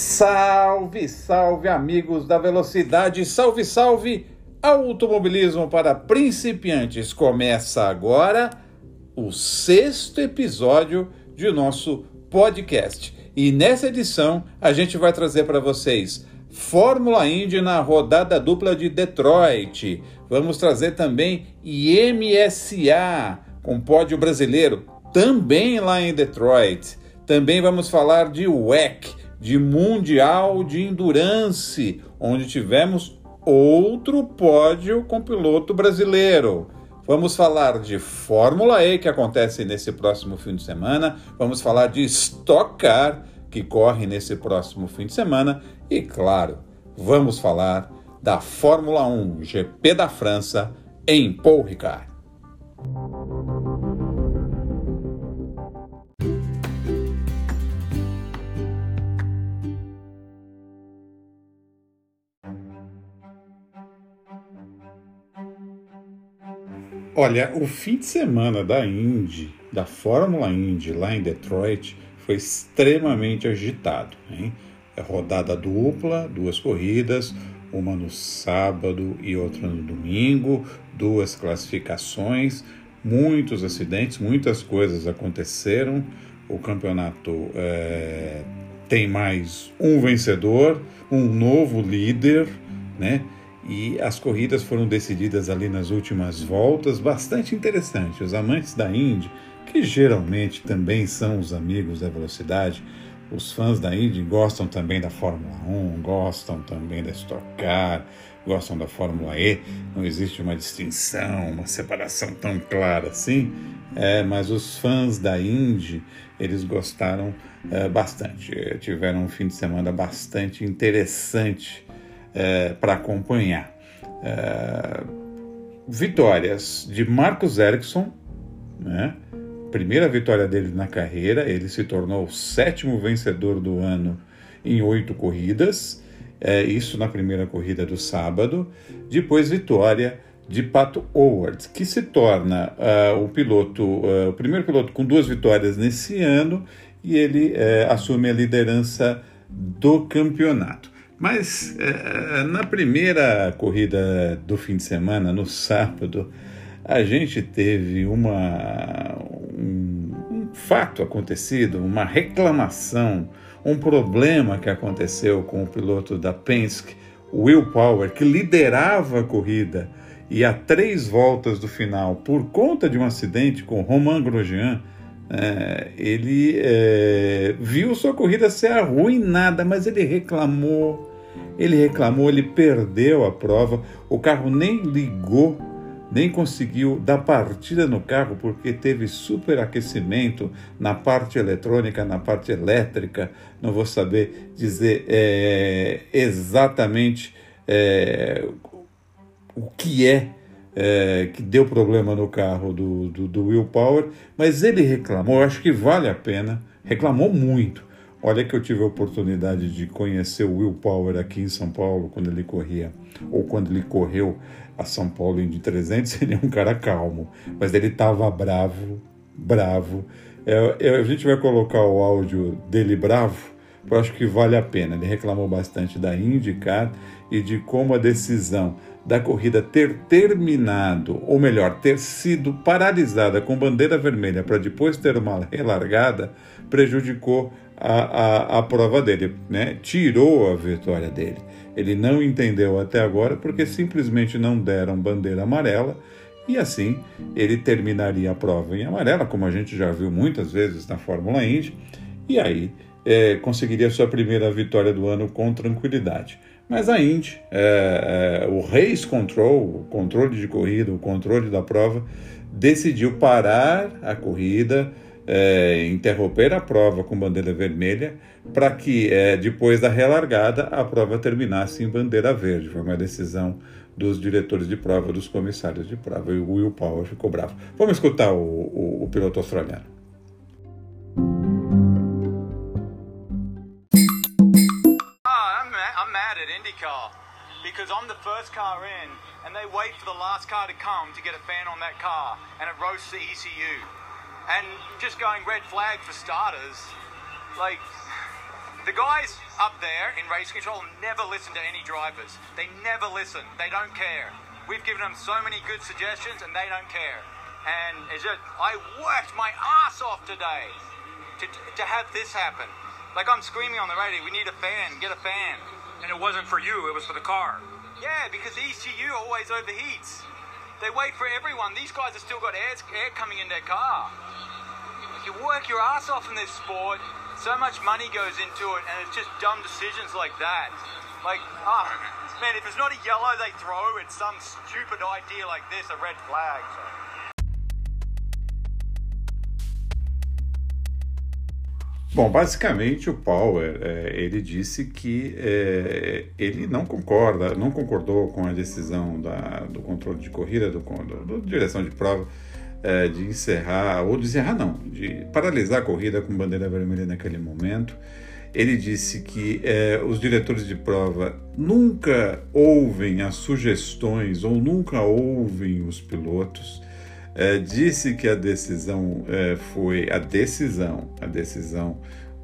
Salve, salve amigos da velocidade, salve, salve automobilismo para principiantes. Começa agora o sexto episódio de nosso podcast. E nessa edição a gente vai trazer para vocês Fórmula Indy na rodada dupla de Detroit. Vamos trazer também IMSA com pódio brasileiro, também lá em Detroit. Também vamos falar de WEC, de Mundial de Endurance, onde tivemos outro pódio com piloto brasileiro. Vamos falar de Fórmula E, que acontece nesse próximo fim de semana. Vamos falar de Stock Car, que corre nesse próximo fim de semana. E, claro, vamos falar da Fórmula 1 GP da França em Paul Ricard. Olha, o fim de semana da Indy, da Fórmula Indy lá em Detroit, foi extremamente agitado. Hein? É rodada dupla, duas corridas, uma no sábado e outra no domingo, duas classificações, muitos acidentes, muitas coisas aconteceram. O campeonato é, tem mais um vencedor, um novo líder, né? E as corridas foram decididas ali nas últimas voltas, bastante interessante. Os amantes da Indy, que geralmente também são os amigos da velocidade, os fãs da Indy gostam também da Fórmula 1, gostam também da Stock Car, gostam da Fórmula E. Não existe uma distinção, uma separação tão clara assim, é, mas os fãs da Indy eles gostaram é, bastante. Tiveram um fim de semana bastante interessante é, para acompanhar. É, vitórias de Marcos Ericsson, né? primeira vitória dele na carreira, ele se tornou o sétimo vencedor do ano em oito corridas, é, isso na primeira corrida do sábado. Depois, vitória de Pato Howard, que se torna uh, o piloto, uh, o primeiro piloto com duas vitórias nesse ano e ele uh, assume a liderança do campeonato. Mas é, na primeira corrida do fim de semana, no sábado, a gente teve uma, um, um fato acontecido, uma reclamação, um problema que aconteceu com o piloto da Penske, Will Power, que liderava a corrida e a três voltas do final, por conta de um acidente com Romain Grosjean, é, ele é, viu sua corrida ser arruinada, mas ele reclamou, ele reclamou, ele perdeu a prova, o carro nem ligou, nem conseguiu dar partida no carro porque teve superaquecimento na parte eletrônica, na parte elétrica. Não vou saber dizer é, exatamente é, o que é, é, que deu problema no carro do, do, do Will Power, mas ele reclamou, acho que vale a pena, reclamou muito Olha que eu tive a oportunidade de conhecer o Will Power aqui em São Paulo, quando ele corria, ou quando ele correu a São Paulo em 300, ele é um cara calmo, mas ele estava bravo, bravo. É, é, a gente vai colocar o áudio dele bravo, eu acho que vale a pena. Ele reclamou bastante da IndyCar e de como a decisão da corrida ter terminado, ou melhor, ter sido paralisada com bandeira vermelha para depois ter uma relargada, prejudicou a, a, a prova dele, né? tirou a vitória dele. Ele não entendeu até agora porque simplesmente não deram bandeira amarela e assim ele terminaria a prova em amarela, como a gente já viu muitas vezes na Fórmula Indy, e aí é, conseguiria sua primeira vitória do ano com tranquilidade. Mas a Indy, é, é, o race control, o controle de corrida, o controle da prova, decidiu parar a corrida é, interromper a prova com bandeira vermelha para que é, depois da relargada a prova terminasse em bandeira verde. Foi uma decisão dos diretores de prova, dos comissários de prova. E o Will Power ficou bravo. Vamos escutar o, o, o piloto australiano. Ah, because I'm the first car in and they wait for the last car to come to get a fan on that car and it roasts the ECU. And just going red flag for starters, like, The guys up there in race control never listen to any drivers. They never listen. They don't care. We've given them so many good suggestions and they don't care. And it's just, I worked my ass off today to, to have this happen. Like I'm screaming on the radio, we need a fan, get a fan. And it wasn't for you, it was for the car. Yeah, because the ECU always overheats. They wait for everyone. These guys have still got air, air coming in their car. You work your ass off in this sport so much money goes into it, and it's just dumb decisions like that. Like, ah, man, if it's not a yellow they throw, it's some stupid idea like this, a red flag. So. Bom, basicamente o Power é, ele disse que é, ele não concorda, não concordou com a decisão da, do controle de corrida, do, do, do direção de prova é, de encerrar, ou de encerrar não, de paralisar a corrida com bandeira vermelha naquele momento. Ele disse que é, os diretores de prova nunca ouvem as sugestões ou nunca ouvem os pilotos. É, disse que a decisão é, foi a decisão, a decisão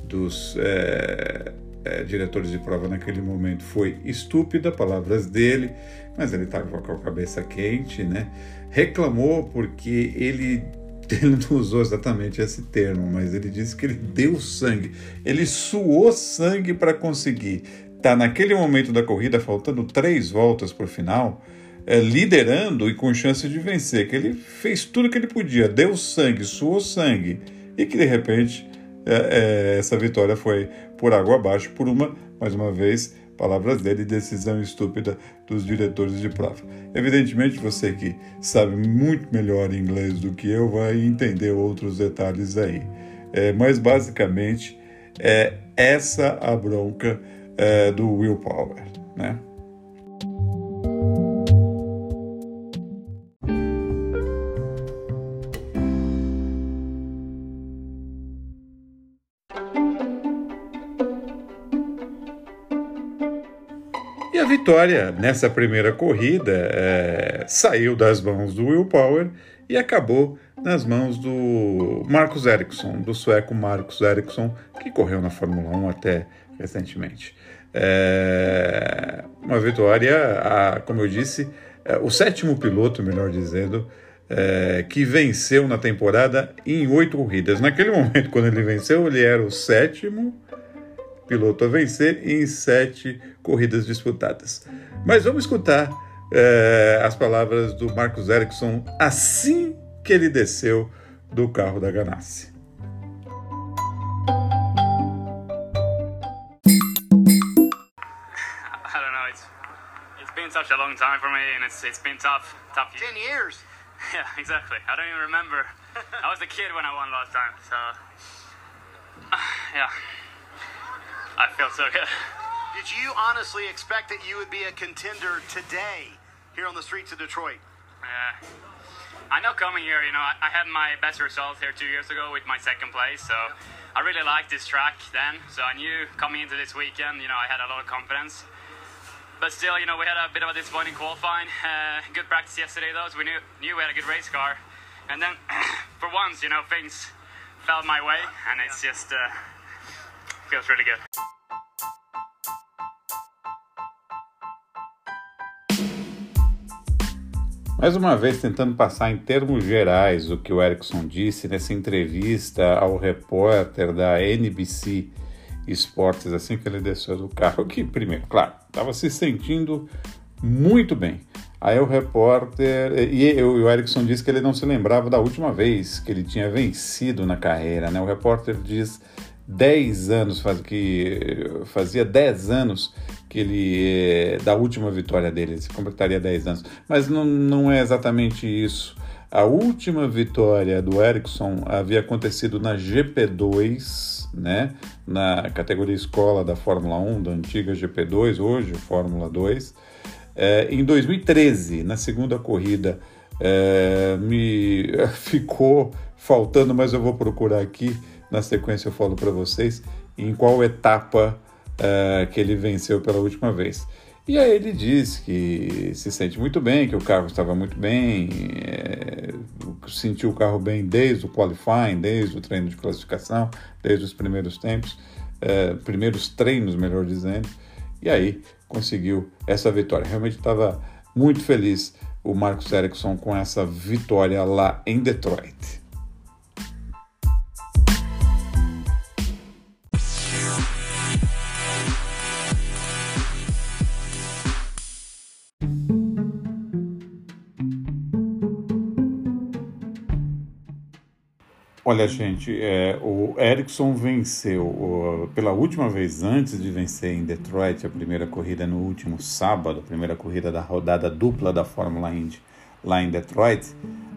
dos é, é, diretores de prova naquele momento foi estúpida, palavras dele, mas ele estava com a cabeça quente, né? Reclamou porque ele ele não usou exatamente esse termo, mas ele disse que ele deu sangue, ele suou sangue para conseguir tá naquele momento da corrida, faltando três voltas para o final, é, liderando e com chance de vencer, que ele fez tudo que ele podia, deu sangue, suou sangue, e que de repente é, é, essa vitória foi por água abaixo, por uma, mais uma vez, palavras dele, decisão estúpida dos diretores de prova. Evidentemente, você que sabe muito melhor inglês do que eu vai entender outros detalhes aí. É, mas, basicamente, é essa a bronca é, do willpower, né? Vitória nessa primeira corrida é, saiu das mãos do Will Power e acabou nas mãos do Marcus Ericsson, do sueco Marcus Ericsson, que correu na Fórmula 1 até recentemente. É, uma vitória, a, como eu disse, é, o sétimo piloto, melhor dizendo, é, que venceu na temporada em oito corridas. Naquele momento, quando ele venceu, ele era o sétimo piloto a vencer em sete corridas disputadas. Mas vamos escutar é, as palavras do Marcos Ericsson assim que ele desceu do carro da Ganassi. such a long time for me, and it's it's been tough, tough. Ten years. Yeah, exactly. I don't even remember. I was a kid when I won last time, so yeah. I feel so good. Did you honestly expect that you would be a contender today here on the streets of Detroit? Uh, I know coming here, you know, I, I, had my best result here two years ago with my second place, so I really liked this track then. So I knew coming into this weekend, you know, I had a lot of confidence. But still, you know, we had a bit of a disappointing qualifying. Uh, good practice yesterday, though, so we knew, knew we had a good race car. And then, for once, you know, things fell my way, and it's just. Uh, Feels really good. Mais uma vez, tentando passar em termos gerais o que o Erickson disse nessa entrevista ao repórter da NBC Esportes, assim que ele desceu do carro, que, primeiro, claro, estava se sentindo muito bem. Aí o repórter. E, o Erickson disse que ele não se lembrava da última vez que ele tinha vencido na carreira, né? O repórter diz 10 anos, faz, que fazia 10 anos que ele, eh, da última vitória dele, se completaria 10 anos. Mas não, não é exatamente isso. A última vitória do Ericsson havia acontecido na GP2, né? na categoria escola da Fórmula 1, da antiga GP2, hoje Fórmula 2, é, em 2013, na segunda corrida. É, me ficou faltando, mas eu vou procurar aqui na sequência eu falo para vocês em qual etapa uh, que ele venceu pela última vez. E aí ele diz que se sente muito bem, que o carro estava muito bem, é, sentiu o carro bem desde o qualifying, desde o treino de classificação, desde os primeiros tempos. é, primeiros treinos, melhor dizendo, e aí conseguiu essa vitória. Realmente estava muito feliz o Marcos Ericsson com essa vitória lá em Detroit. Olha, gente, é, o Ericsson venceu o, pela última vez antes de vencer em Detroit a primeira corrida no último sábado, a primeira corrida da rodada dupla da Fórmula Indy lá em Detroit.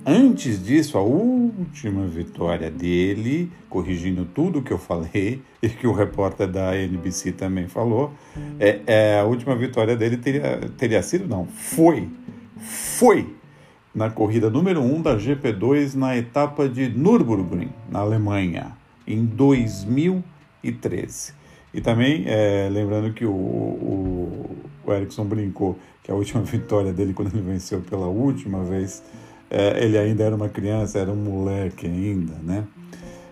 Antes disso, a última vitória dele, corrigindo tudo que eu falei e que o repórter da NBC também falou, é, é a última vitória dele teria, teria sido, não, foi, foi na corrida número 1 um da GP2 na etapa de Nürburgring, na Alemanha, em 2013. E também, é, lembrando que o, o, o Ericsson brincou que a última vitória dele, quando ele venceu pela última vez, é, ele ainda era uma criança, era um moleque ainda, né?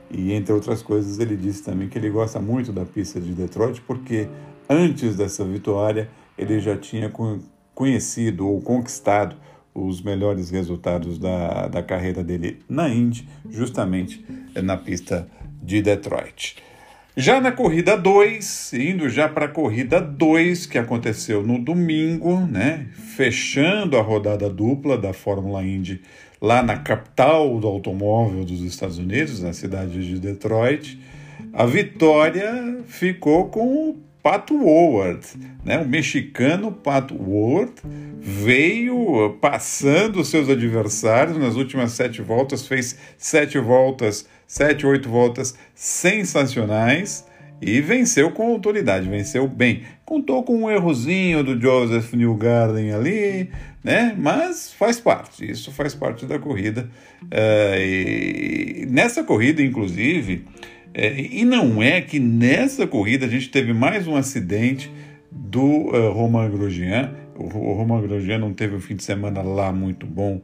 E entre outras coisas, ele disse também que ele gosta muito da pista de Detroit, porque antes dessa vitória ele já tinha conhecido ou conquistado os melhores resultados da, da carreira dele na Indy, justamente na pista de Detroit. Já na corrida 2, indo já para a corrida 2, que aconteceu no domingo, né, fechando a rodada dupla da Fórmula Indy lá na capital do automóvel dos Estados Unidos, na cidade de Detroit, a vitória ficou com o Pato Howard, né? o mexicano Pato Howard, veio passando seus adversários nas últimas sete voltas, fez sete voltas, sete, oito voltas sensacionais e venceu com autoridade, venceu bem. Contou com um errozinho do Joseph Newgarden ali, né? Mas faz parte, isso faz parte da corrida. Uh, e nessa corrida, inclusive, é, e não é que nessa corrida a gente teve mais um acidente do uh, Romain Grosjean. O, Romain Grosjean não teve um fim de semana lá muito bom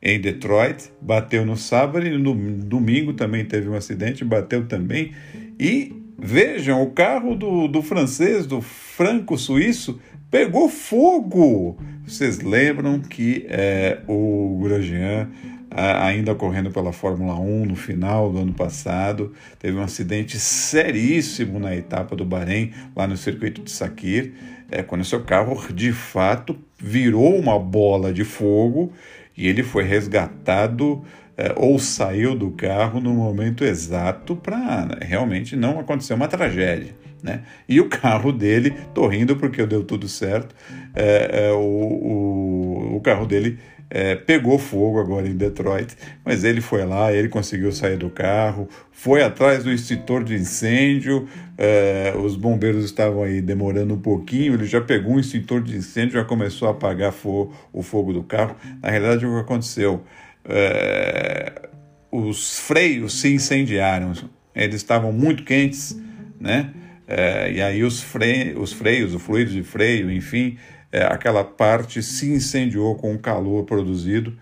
em Detroit, bateu no sábado e no domingo também teve um acidente, bateu também. E vejam, o carro do, do francês, do franco-suíço, pegou fogo. Vocês lembram que é, o Grosjean ainda correndo pela Fórmula 1 no final do ano passado. Teve um acidente seríssimo na etapa do Bahrein, lá no circuito de Sakir, é, quando seu carro de fato virou uma bola de fogo e ele foi resgatado é, ou saiu do carro no momento exato para né, realmente não acontecer uma tragédia. Né? E o carro dele, tô rindo porque deu tudo certo, é, é, o, o, o carro dele é, pegou fogo agora em Detroit, mas ele foi lá, ele conseguiu sair do carro, foi atrás do extintor de incêndio, é, os bombeiros estavam aí demorando um pouquinho, ele já pegou um extintor de incêndio, já começou a apagar fo o fogo do carro. Na realidade, o que aconteceu? É, os freios se incendiaram, eles estavam muito quentes, né? É, e aí os, fre os freios, o fluido de freio, enfim, é, aquela parte se incendiou com o calor produzido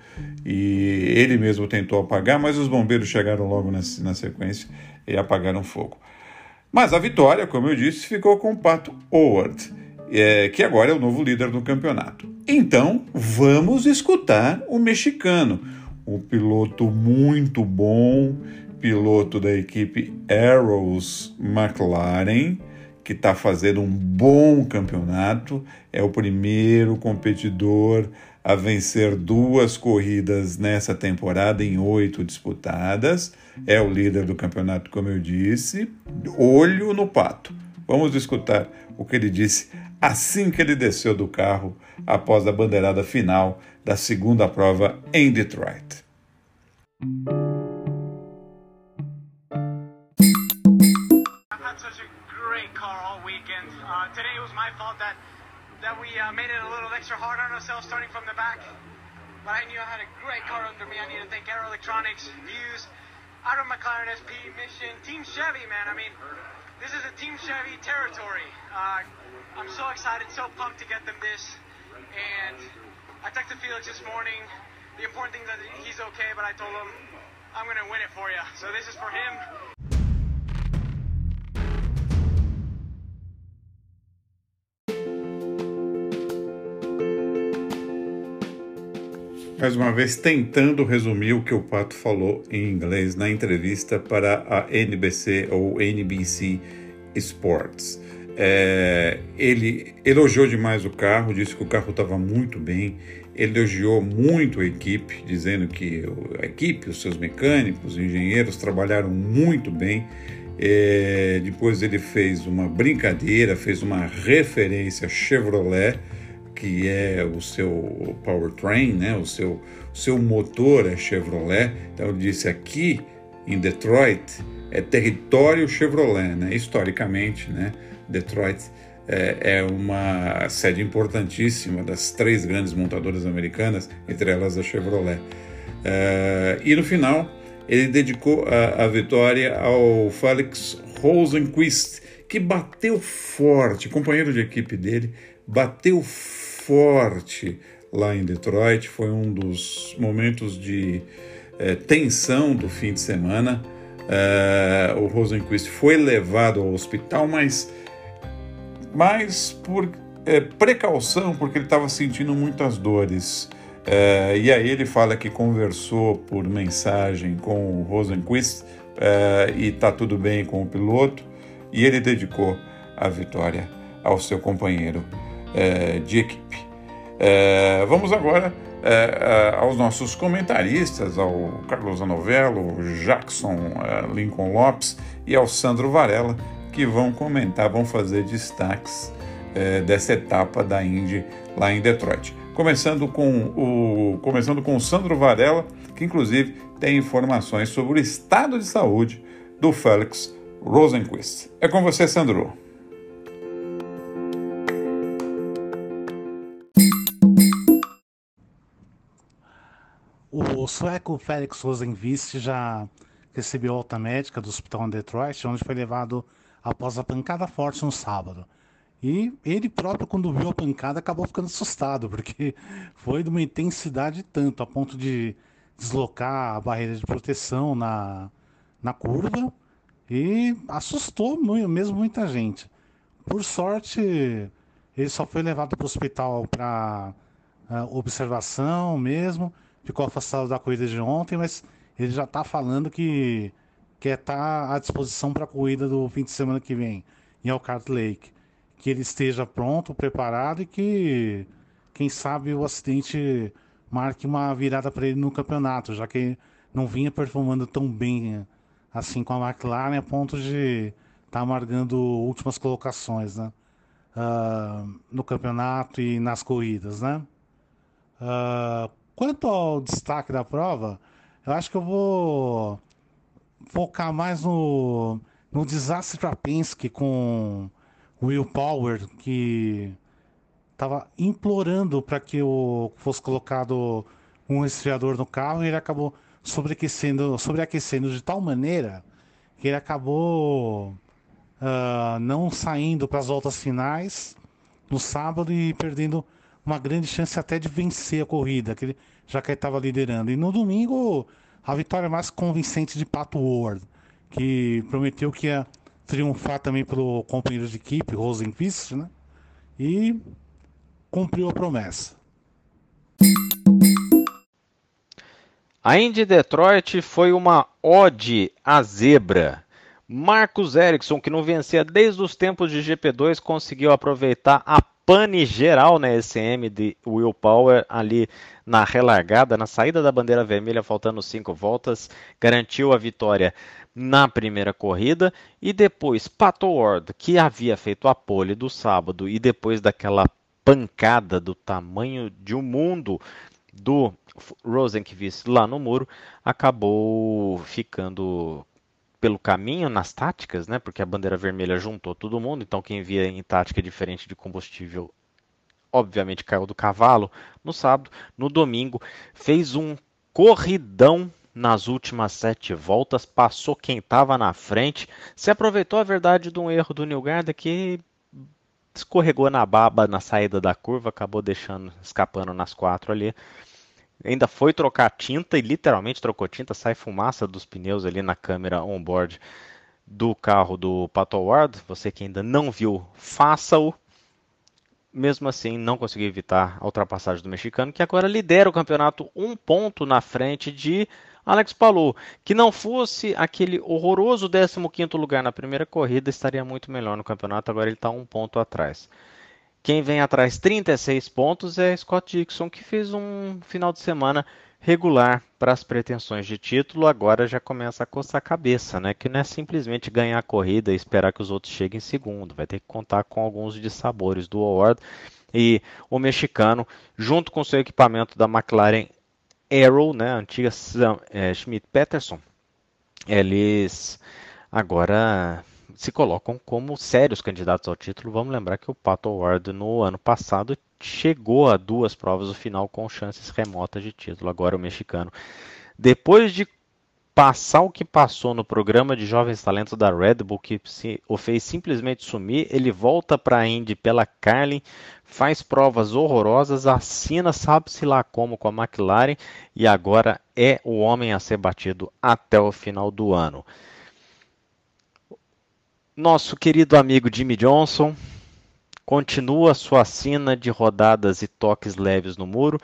e ele mesmo tentou apagar, mas os bombeiros chegaram logo na, na sequência e apagaram o fogo. Mas a vitória, como eu disse, ficou com o Pato Howard, é, que agora é o novo líder do campeonato. Então, vamos escutar o mexicano, um piloto muito bom, piloto da equipe Arrows McLaren, que está fazendo um bom campeonato, é o primeiro competidor a vencer duas corridas nessa temporada em oito disputadas, é o líder do campeonato, como eu disse. Olho no pato. Vamos escutar o que ele disse assim que ele desceu do carro após a bandeirada final da segunda prova em Detroit. That that we uh, made it a little extra hard on ourselves starting from the back. But I knew I had a great car under me. I need to thank Aero Electronics, Views, Auto McLaren SP, Mission, Team Chevy, man. I mean, this is a Team Chevy territory. Uh, I'm so excited, so pumped to get them this. And I texted Felix this morning. The important thing is that he's okay, but I told him I'm going to win it for you. So this is for him. Mais uma vez tentando resumir o que o Pato falou em inglês na entrevista para a NBC ou NBC Sports. É, ele elogiou demais o carro, disse que o carro estava muito bem, elogiou muito a equipe, dizendo que a equipe, os seus mecânicos, engenheiros trabalharam muito bem. É, depois ele fez uma brincadeira, fez uma referência Chevrolet, que é o seu powertrain, né? o seu, seu motor é Chevrolet. Então ele disse aqui em Detroit é território Chevrolet, né? historicamente, né? Detroit é, é, uma sede importantíssima das três grandes montadoras americanas, entre elas a Chevrolet. É, e no final, ele dedicou a, a vitória ao Felix Rosenquist, que bateu forte, companheiro de equipe dele, bateu forte lá em Detroit. Foi um dos momentos de é, tensão do fim de semana. É, o Rosenquist foi levado ao hospital, mas mas por é, precaução, porque ele estava sentindo muitas dores. É, e aí ele fala que conversou por mensagem com o Rosenquist é, e está tudo bem com o piloto, e ele dedicou a vitória ao seu companheiro é, de equipe. É, vamos agora é, aos nossos comentaristas, ao Carlos Anovello, Jackson Lincoln Lopes e ao Sandro Varela, que vão comentar, vão fazer destaques é, dessa etapa da Indy lá em Detroit. Começando com o começando com o Sandro Varela, que inclusive tem informações sobre o estado de saúde do Felix Rosenquist. É com você, Sandro. O sueco Felix Rosenquist já recebeu alta médica do hospital em Detroit, onde foi levado após a pancada forte no sábado. E ele próprio, quando viu a pancada, acabou ficando assustado, porque foi de uma intensidade tanto, a ponto de deslocar a barreira de proteção na, na curva e assustou mesmo muita gente. Por sorte, ele só foi levado para o hospital para uh, ah, observação mesmo, ficou afastado da corrida de ontem, mas ele já está falando que quer estar tá à disposição para a corrida do fim de semana que vem em Elkhart Lake. Que ele esteja pronto, preparado e que, quem sabe, o acidente marque uma virada para ele no campeonato, já que não vinha performando tão bem assim com a McLaren a ponto de estar tá amargando últimas colocações né? Uh, no campeonato e nas corridas. Né? Uh, quanto ao destaque da prova, eu acho que eu vou focar mais no, no desastre para Penske com Will Power, que estava implorando para que o, fosse colocado um resfriador no carro e ele acabou sobreaquecendo, sobreaquecendo de tal maneira que ele acabou uh, não saindo para as voltas finais no sábado e perdendo uma grande chance até de vencer a corrida, que ele, já que ele estava liderando. E no domingo a vitória mais convincente de Pato Ward, que prometeu que ia triunfar também pelo companheiro de equipe, Rosenquist, né? E cumpriu a promessa. A Indy Detroit foi uma ode à zebra. Marcos Ericsson, que não vencia desde os tempos de GP2, conseguiu aproveitar a pane geral na SM de Will Power ali na relargada, na saída da bandeira vermelha, faltando cinco voltas, garantiu a vitória na primeira corrida e depois Pato Ward, que havia feito a pole do sábado e depois daquela pancada do tamanho de um mundo do Rosenqvist lá no muro, acabou ficando pelo caminho nas táticas, né? Porque a bandeira vermelha juntou todo mundo, então quem via em tática diferente de combustível obviamente caiu do cavalo no sábado. No domingo, fez um corridão nas últimas sete voltas, passou quem estava na frente, se aproveitou a verdade de um erro do Newgarden que escorregou na baba na saída da curva, acabou deixando escapando nas quatro ali. Ainda foi trocar tinta e literalmente trocou tinta, sai fumaça dos pneus ali na câmera on-board do carro do Pato Ward. Você que ainda não viu, faça-o mesmo assim não conseguiu evitar a ultrapassagem do mexicano, que agora lidera o campeonato um ponto na frente de Alex Palou. Que não fosse aquele horroroso 15º lugar na primeira corrida, estaria muito melhor no campeonato, agora ele está um ponto atrás. Quem vem atrás 36 pontos é Scott Dixon, que fez um final de semana regular para as pretensões de título, agora já começa a coçar a cabeça, né? Que não é simplesmente ganhar a corrida e esperar que os outros cheguem em segundo, vai ter que contar com alguns dissabores do award. E o mexicano, junto com seu equipamento da McLaren Arrow, né, antiga é, Schmidt Peterson, eles agora se colocam como sérios candidatos ao título. Vamos lembrar que o Pato Award no ano passado chegou a duas provas do final com chances remotas de título. Agora o mexicano, depois de passar o que passou no programa de jovens talentos da Red Bull, que se, o fez simplesmente sumir, ele volta para a Indy pela Carlin, faz provas horrorosas, assina sabe-se lá como com a McLaren e agora é o homem a ser batido até o final do ano. Nosso querido amigo Jimmy Johnson continua sua sina de rodadas e toques leves no muro.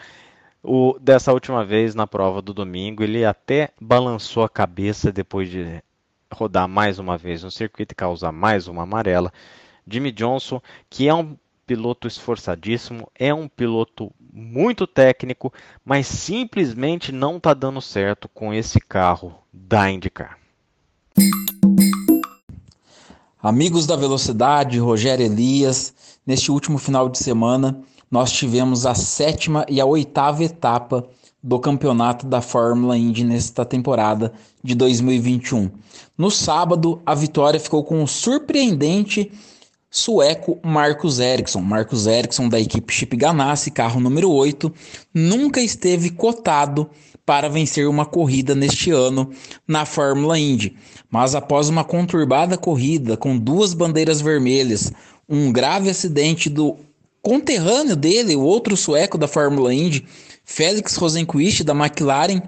O, dessa última vez, na prova do domingo, ele até balançou a cabeça depois de rodar mais uma vez no circuito e causar mais uma amarela. Jimmy Johnson, que é um piloto esforçadíssimo, é um piloto muito técnico, mas simplesmente não está dando certo com esse carro da IndyCar. Amigos da Velocidade, Rogério Elias, neste último final de semana nós tivemos a sétima e a oitava etapa do campeonato da Fórmula Indy nesta temporada de 2021. No sábado, a vitória ficou com o surpreendente sueco Marcus Ericsson. Marcus Ericsson da equipe Chip Ganassi, carro número 8, nunca esteve cotado para vencer uma corrida neste ano na Fórmula Indy. Mas após uma conturbada corrida com duas bandeiras vermelhas, um grave acidente do conterrâneo dele, o outro sueco da Fórmula Indy, Félix Rosenquist da McLaren,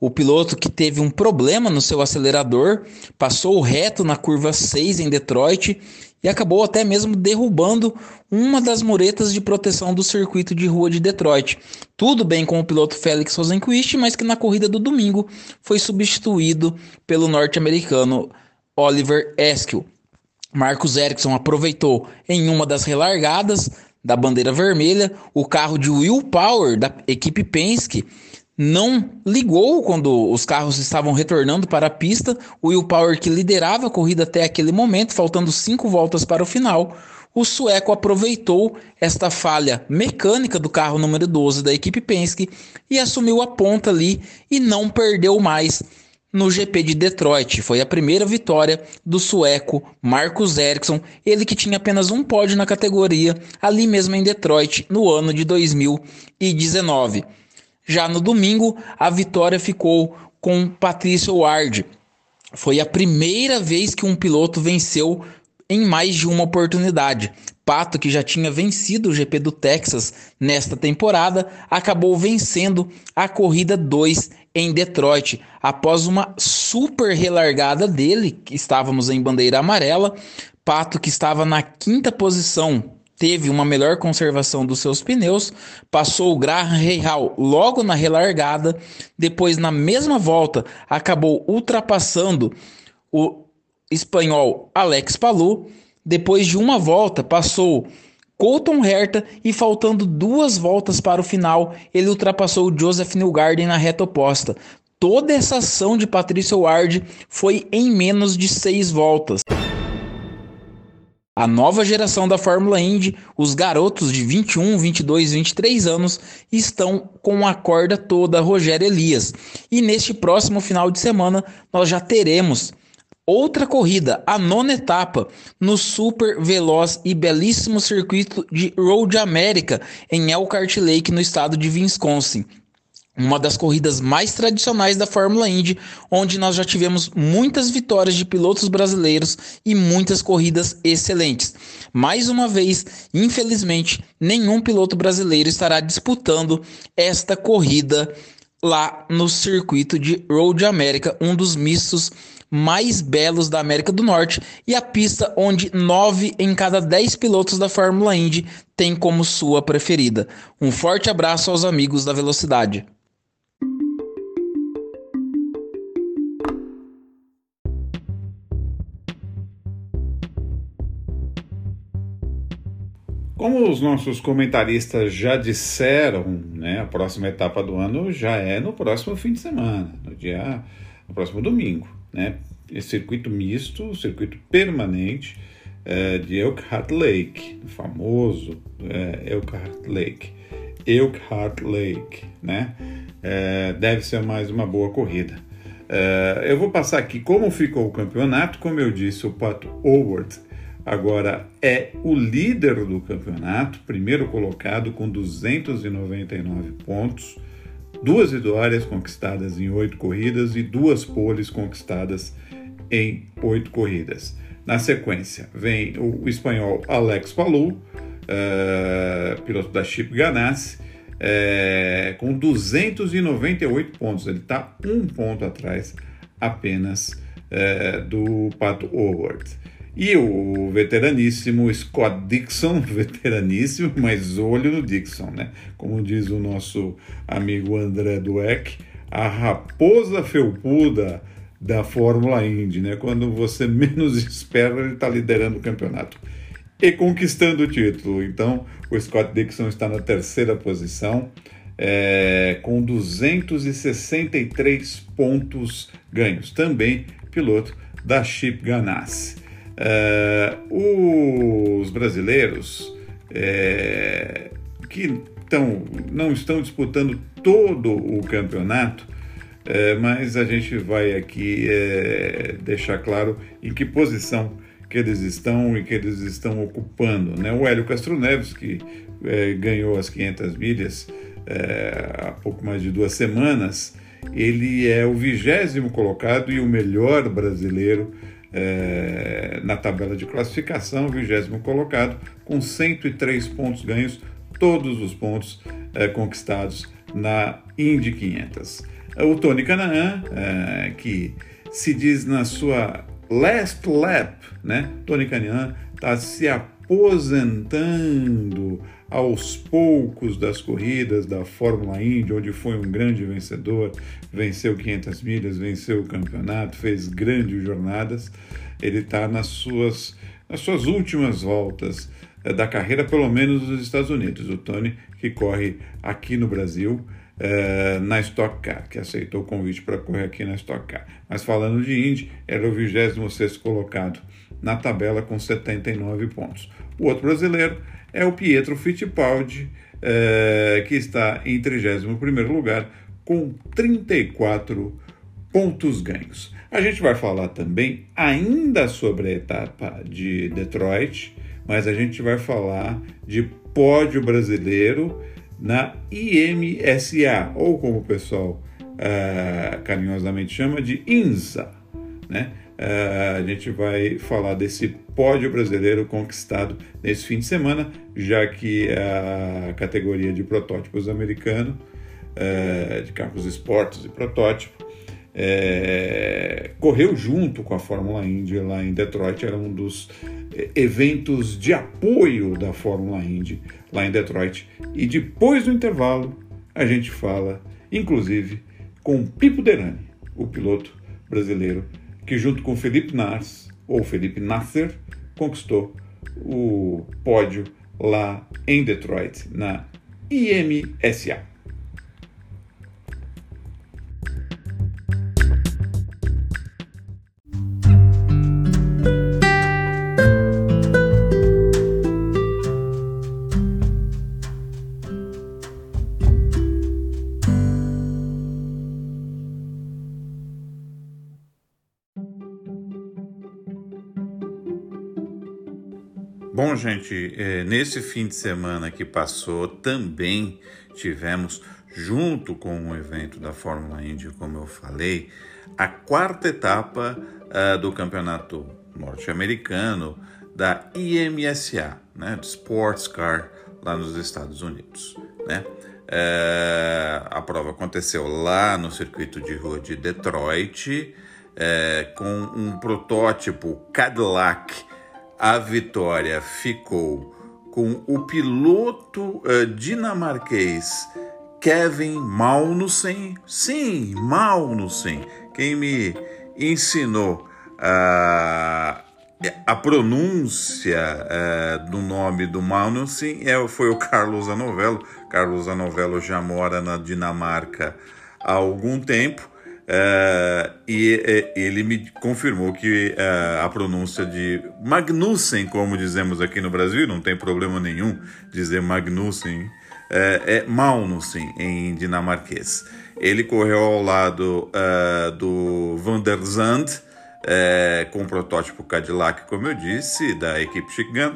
o piloto que teve um problema no seu acelerador, passou reto na curva 6 em Detroit e acabou até mesmo derrubando uma das muretas de proteção do circuito de rua de Detroit. Tudo bem com o piloto Félix Rosenquist, mas que na corrida do domingo foi substituído pelo norte-americano Oliver Eskew. Marcos Ericsson aproveitou em uma das relargadas da bandeira vermelha o carro de Will Power da equipe Penske não ligou quando os carros estavam retornando para a pista. O Will Power, que liderava a corrida até aquele momento, faltando cinco voltas para o final, o sueco aproveitou esta falha mecânica do carro número 12 da equipe Penske e assumiu a ponta ali e não perdeu mais no GP de Detroit. Foi a primeira vitória do sueco Marcus Ericsson, ele que tinha apenas um pódio na categoria ali mesmo em Detroit no ano de 2019. Já no domingo, a vitória ficou com Patrício Ward. Foi a primeira vez que um piloto venceu em mais de uma oportunidade. Pato, que já tinha vencido o GP do Texas nesta temporada, acabou vencendo a corrida 2 em Detroit, após uma super relargada dele, que estávamos em bandeira amarela. Pato, que estava na quinta posição, teve uma melhor conservação dos seus pneus, passou o Graham Rahal logo na relargada, depois na mesma volta acabou ultrapassando o espanhol Alex Palou, depois de uma volta passou Colton Herta e faltando duas voltas para o final, ele ultrapassou o Joseph Newgarden na reta oposta. Toda essa ação de Patrício Ward foi em menos de seis voltas. A nova geração da Fórmula Indy, os garotos de 21, 22, 23 anos, estão com a corda toda Rogério Elias. E neste próximo final de semana nós já teremos outra corrida, a nona etapa, no super veloz e belíssimo circuito de Road America em Elkhart Lake, no estado de Wisconsin uma das corridas mais tradicionais da Fórmula Indy, onde nós já tivemos muitas vitórias de pilotos brasileiros e muitas corridas excelentes. Mais uma vez, infelizmente, nenhum piloto brasileiro estará disputando esta corrida lá no circuito de Road America, um dos mistos mais belos da América do Norte e a pista onde nove em cada dez pilotos da Fórmula Indy tem como sua preferida. Um forte abraço aos amigos da Velocidade. Como os nossos comentaristas já disseram, né, a próxima etapa do ano já é no próximo fim de semana, no dia, no próximo domingo, né? Esse circuito misto, circuito permanente é, de Elkhart Lake, famoso é, Elkhart Lake, Elkhart Lake, né? É, deve ser mais uma boa corrida. É, eu vou passar aqui como ficou o campeonato, como eu disse, o Pato Howard agora é o líder do campeonato, primeiro colocado com 299 pontos, duas vitórias conquistadas em oito corridas e duas poles conquistadas em oito corridas. Na sequência, vem o, espanhol Alex Palou, uh, piloto da Chip Ganassi, uh, com 298 pontos. Ele está um ponto atrás apenas uh, do Pato Howard. E o veteraníssimo Scott Dixon, veteraníssimo, mas olho no Dixon, né? Como diz o nosso amigo André Dueck, a raposa felpuda da Fórmula Indy, né? Quando você menos espera, ele está liderando o campeonato e conquistando o título. Então, o Scott Dixon está na terceira posição, é, com 263 pontos ganhos. Também piloto da Chip Ganassi. Uh, os brasileiros é, que tão, não estão disputando todo o campeonato, é, mas a gente vai aqui é, deixar claro em que posição que eles estão e que eles estão ocupando. Né? O Hélio Castro Neves, que ganhou as 500 milhas há pouco mais de duas semanas, ele é o vigésimo colocado e o melhor brasileiro é, na tabela de classificação, vigésimo colocado, com 103 pontos ganhos, todos os pontos é, conquistados na Indy 500. O Tony Canaan, é, que se diz na sua last lap, né? Tony Canaan está se aposentando aos poucos das corridas da Fórmula Indy, onde foi um grande vencedor, venceu 500 milhas, venceu o campeonato, fez grandes jornadas. Ele está nas suas, nas suas últimas voltas é, da carreira, pelo menos nos Estados Unidos. O Tony, que corre aqui no Brasil, é, na Stock Car, que aceitou o convite para correr aqui na Stock Car. Mas falando de Indy, era o 26 colocado na tabela com 79 pontos. O outro brasileiro é o Pietro Fittipaldi, é, que está em 31º lugar com 34 pontos ganhos. A gente vai falar também ainda sobre a etapa de Detroit, mas a gente vai falar de pódio brasileiro na IMSA, ou como o pessoal uh, carinhosamente chama de INSA, né? Uh, a gente vai falar desse pódio brasileiro conquistado nesse fim de semana, já que a categoria de protótipos americano, uh, de carros esportes e protótipo, é, correu junto com a Fórmula Indy lá em Detroit, era um dos eventos de apoio da Fórmula Indy lá em Detroit. E depois do intervalo, a gente fala, inclusive, com Pipo Derani, o piloto brasileiro que junto com Felipe Nars, ou Felipe Nasser, conquistou o pódio lá em Detroit, na IMSA. Gente, é, nesse fim de semana que passou, também tivemos, junto com o evento da Fórmula Indy, como eu falei, a quarta etapa uh, do campeonato norte-americano da IMSA, né, Sports Car, lá nos Estados Unidos. Né? É, a prova aconteceu lá no circuito de rua de Detroit, é, com um protótipo Cadillac a vitória ficou com o piloto uh, dinamarquês Kevin Magnussen. Sim, Magnussen, quem me ensinou a, a pronúncia uh, do nome do Magnussen é, foi o Carlos Anovello. Carlos Anovello já mora na Dinamarca há algum tempo Uh, e uh, ele me confirmou que uh, a pronúncia de Magnussen, como dizemos aqui no Brasil, não tem problema nenhum dizer Magnussen, é Magnussen em dinamarquês. Ele correu ao lado do Van der Zandt, com o protótipo Cadillac, como eu disse, da equipe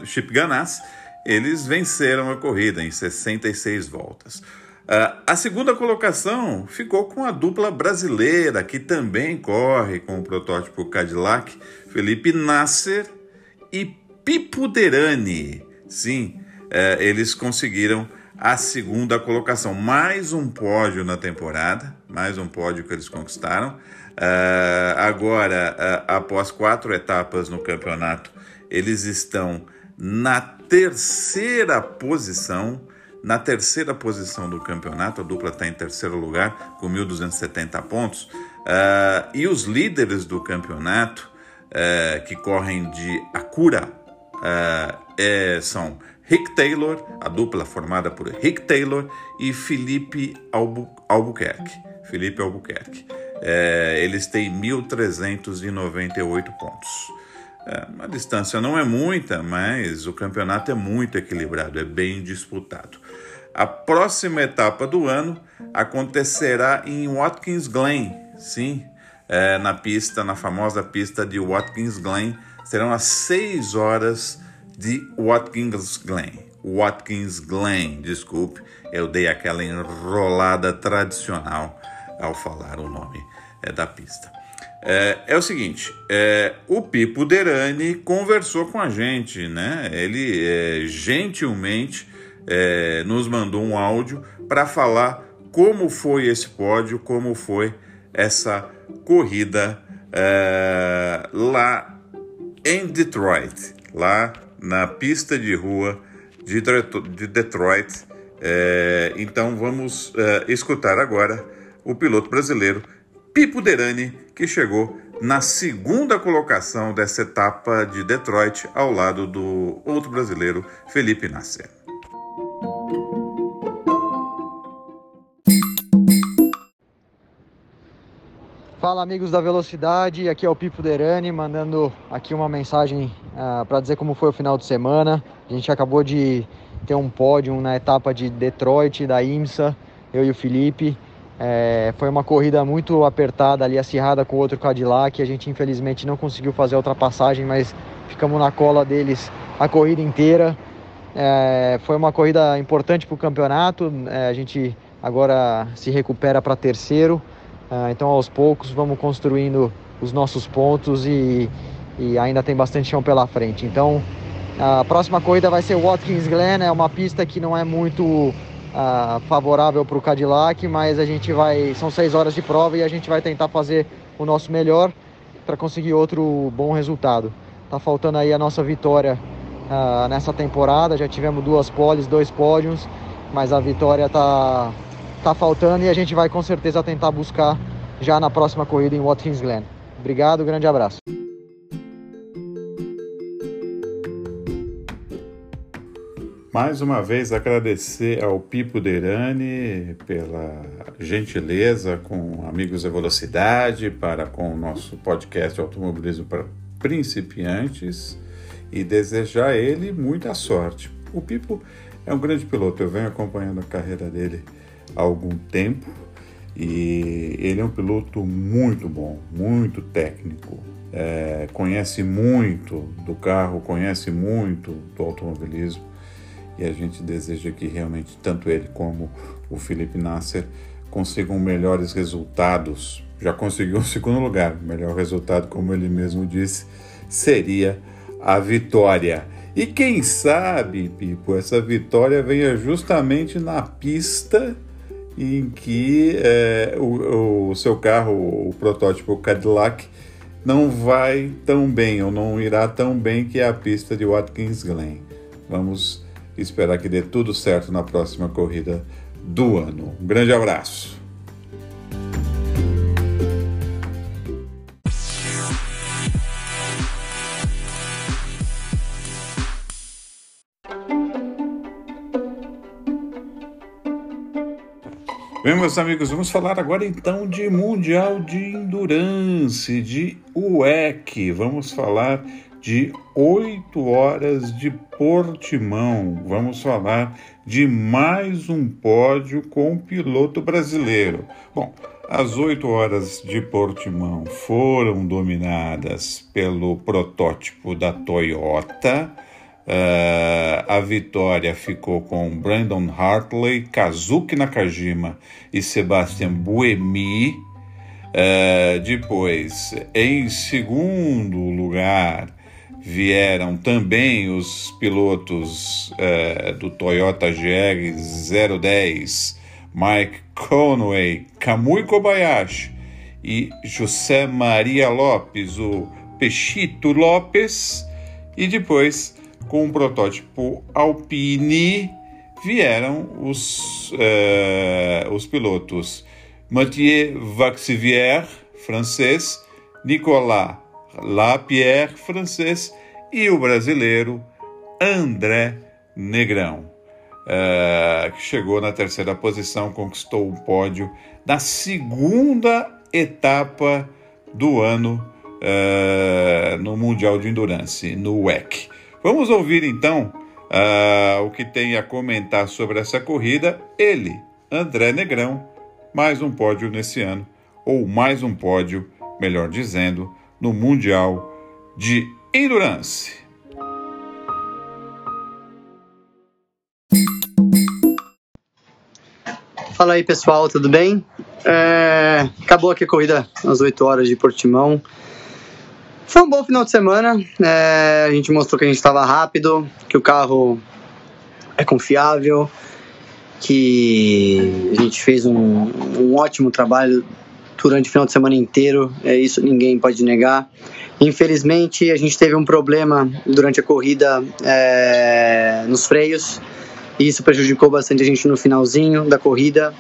Chip Ganassi. Eles venceram a corrida em 66 voltas. Uh, a segunda colocação ficou com a dupla brasileira, que também corre com o protótipo Cadillac, Felipe Nasser e Pipo Derani. Sim, uh, eles conseguiram a segunda colocação. Mais um pódio na temporada, mais um pódio que eles conquistaram. Uh, agora, após quatro etapas no campeonato, eles estão na terceira posição na terceira posição do campeonato, a dupla está em terceiro lugar, com 1.270 pontos. Uh, e os líderes do campeonato, uh, que correm de Acura, uh, é, são Rick Taylor, a dupla formada por Rick Taylor e Felipe Albu Albuquerque. Felipe Albuquerque. eles têm 1.398 pontos. É, a distância não é muita, mas o campeonato é muito equilibrado, é bem disputado. A próxima etapa do ano acontecerá em Watkins Glen, sim, é, na pista, na famosa pista de Watkins Glen. Serão as 6 horas de Watkins Glen. Watkins Glen, desculpe, eu dei aquela enrolada tradicional ao falar o nome é, da pista. É, é o seguinte, é, o Pipo Derani conversou com a gente, né? Ele é, gentilmente é, nos mandou um áudio para falar como foi esse pódio, como foi essa corrida é, lá em Detroit, lá na pista de rua de, Detroit. É, então vamos é, escutar agora o piloto brasileiro Pipo Derani, que chegou na segunda colocação dessa etapa de Detroit, ao lado do outro brasileiro, Felipe Nasser. Fala amigos da Velocidade, aqui é o Pipo Derani mandando aqui uma mensagem uh, ah, para dizer como foi o final de semana. A gente acabou de ter um pódio na etapa de Detroit da IMSA, eu e o Felipe. É, foi uma corrida muito apertada ali, acirrada com o outro Cadillac. A gente infelizmente não conseguiu fazer a ultrapassagem, mas ficamos na cola deles a corrida inteira. É, foi uma corrida importante para o campeonato. É, a gente agora se recupera para terceiro. É, então, aos poucos, vamos construindo os nossos pontos e, e ainda tem bastante chão pela frente. Então, a próxima corrida vai ser Watkins Glen. É uma pista que não é muito uh, favorável para o Cadillac, mas a gente vai. São seis horas de prova e a gente vai tentar fazer o nosso melhor para conseguir outro bom resultado. Tá faltando aí a nossa vitória uh, nessa temporada. Já tivemos duas poles, dois pódios, mas a vitória tá, tá faltando e a gente vai com certeza tentar buscar já na próxima corrida em Watkins Glen. Obrigado, grande abraço. Mais uma vez agradecer ao Pipo Derani pela gentileza com Amigos da Velocidade para com o nosso podcast Automobilismo para Principiantes e desejar a ele muita sorte. O Pipo é um grande piloto, eu venho acompanhando a carreira dele há algum tempo e ele é um piloto muito bom, muito técnico, é, conhece muito do carro, conhece muito do automobilismo e a gente deseja que realmente tanto ele como o Felipe Nasser consigam melhores resultados. Já conseguiu o segundo lugar, o melhor resultado, como ele mesmo disse, seria a vitória. E quem sabe, Pipo, essa vitória venha justamente na pista em que é, o, o, seu carro, o protótipo Cadillac, não vai tão bem ou não irá tão bem que é a pista de Watkins Glen. Vamos esperar que dê tudo certo na próxima corrida do ano. Um grande abraço. Bem, meus amigos, vamos falar agora então de Mundial de Endurance, de UEC. Vamos falar de 8 horas de Portimão. Vamos falar de mais um pódio com um piloto brasileiro. Bom, as 8 horas de Portimão foram dominadas pelo protótipo da Toyota Uh, a vitória ficou com Brandon Hartley, Kazuki Nakajima e Sebastian Buemi. Uh, depois, em segundo lugar, vieram também os pilotos uh, do Toyota GR 010, Mike Conway, Kamui Kobayashi e José Maria Lopes, o Pechito Lopes. E depois com o protótipo Alpine vieram os, uh, os pilotos Mathieu Vaxivier, francês, Nicolas Lapierre, francês, e o brasileiro André Negrão, uh, que chegou na terceira posição, conquistou o pódio na segunda etapa do ano uh, no Mundial de Endurance, no WEC. Vamos ouvir então uh, o que tem a comentar sobre essa corrida. Ele, André Negrão, mais um pódio nesse ano, ou mais um pódio, melhor dizendo, no Mundial de Endurance. Fala aí pessoal, tudo bem? É... Acabou aqui a corrida às 8 horas de Portimão. Foi um bom final de semana. É, a gente mostrou que a gente estava rápido, que o carro é confiável, que a gente fez um, um ótimo trabalho durante o final de semana inteiro. É isso ninguém pode negar. Infelizmente a gente teve um problema durante a corrida é, nos freios. E isso prejudicou bastante a gente no finalzinho da corrida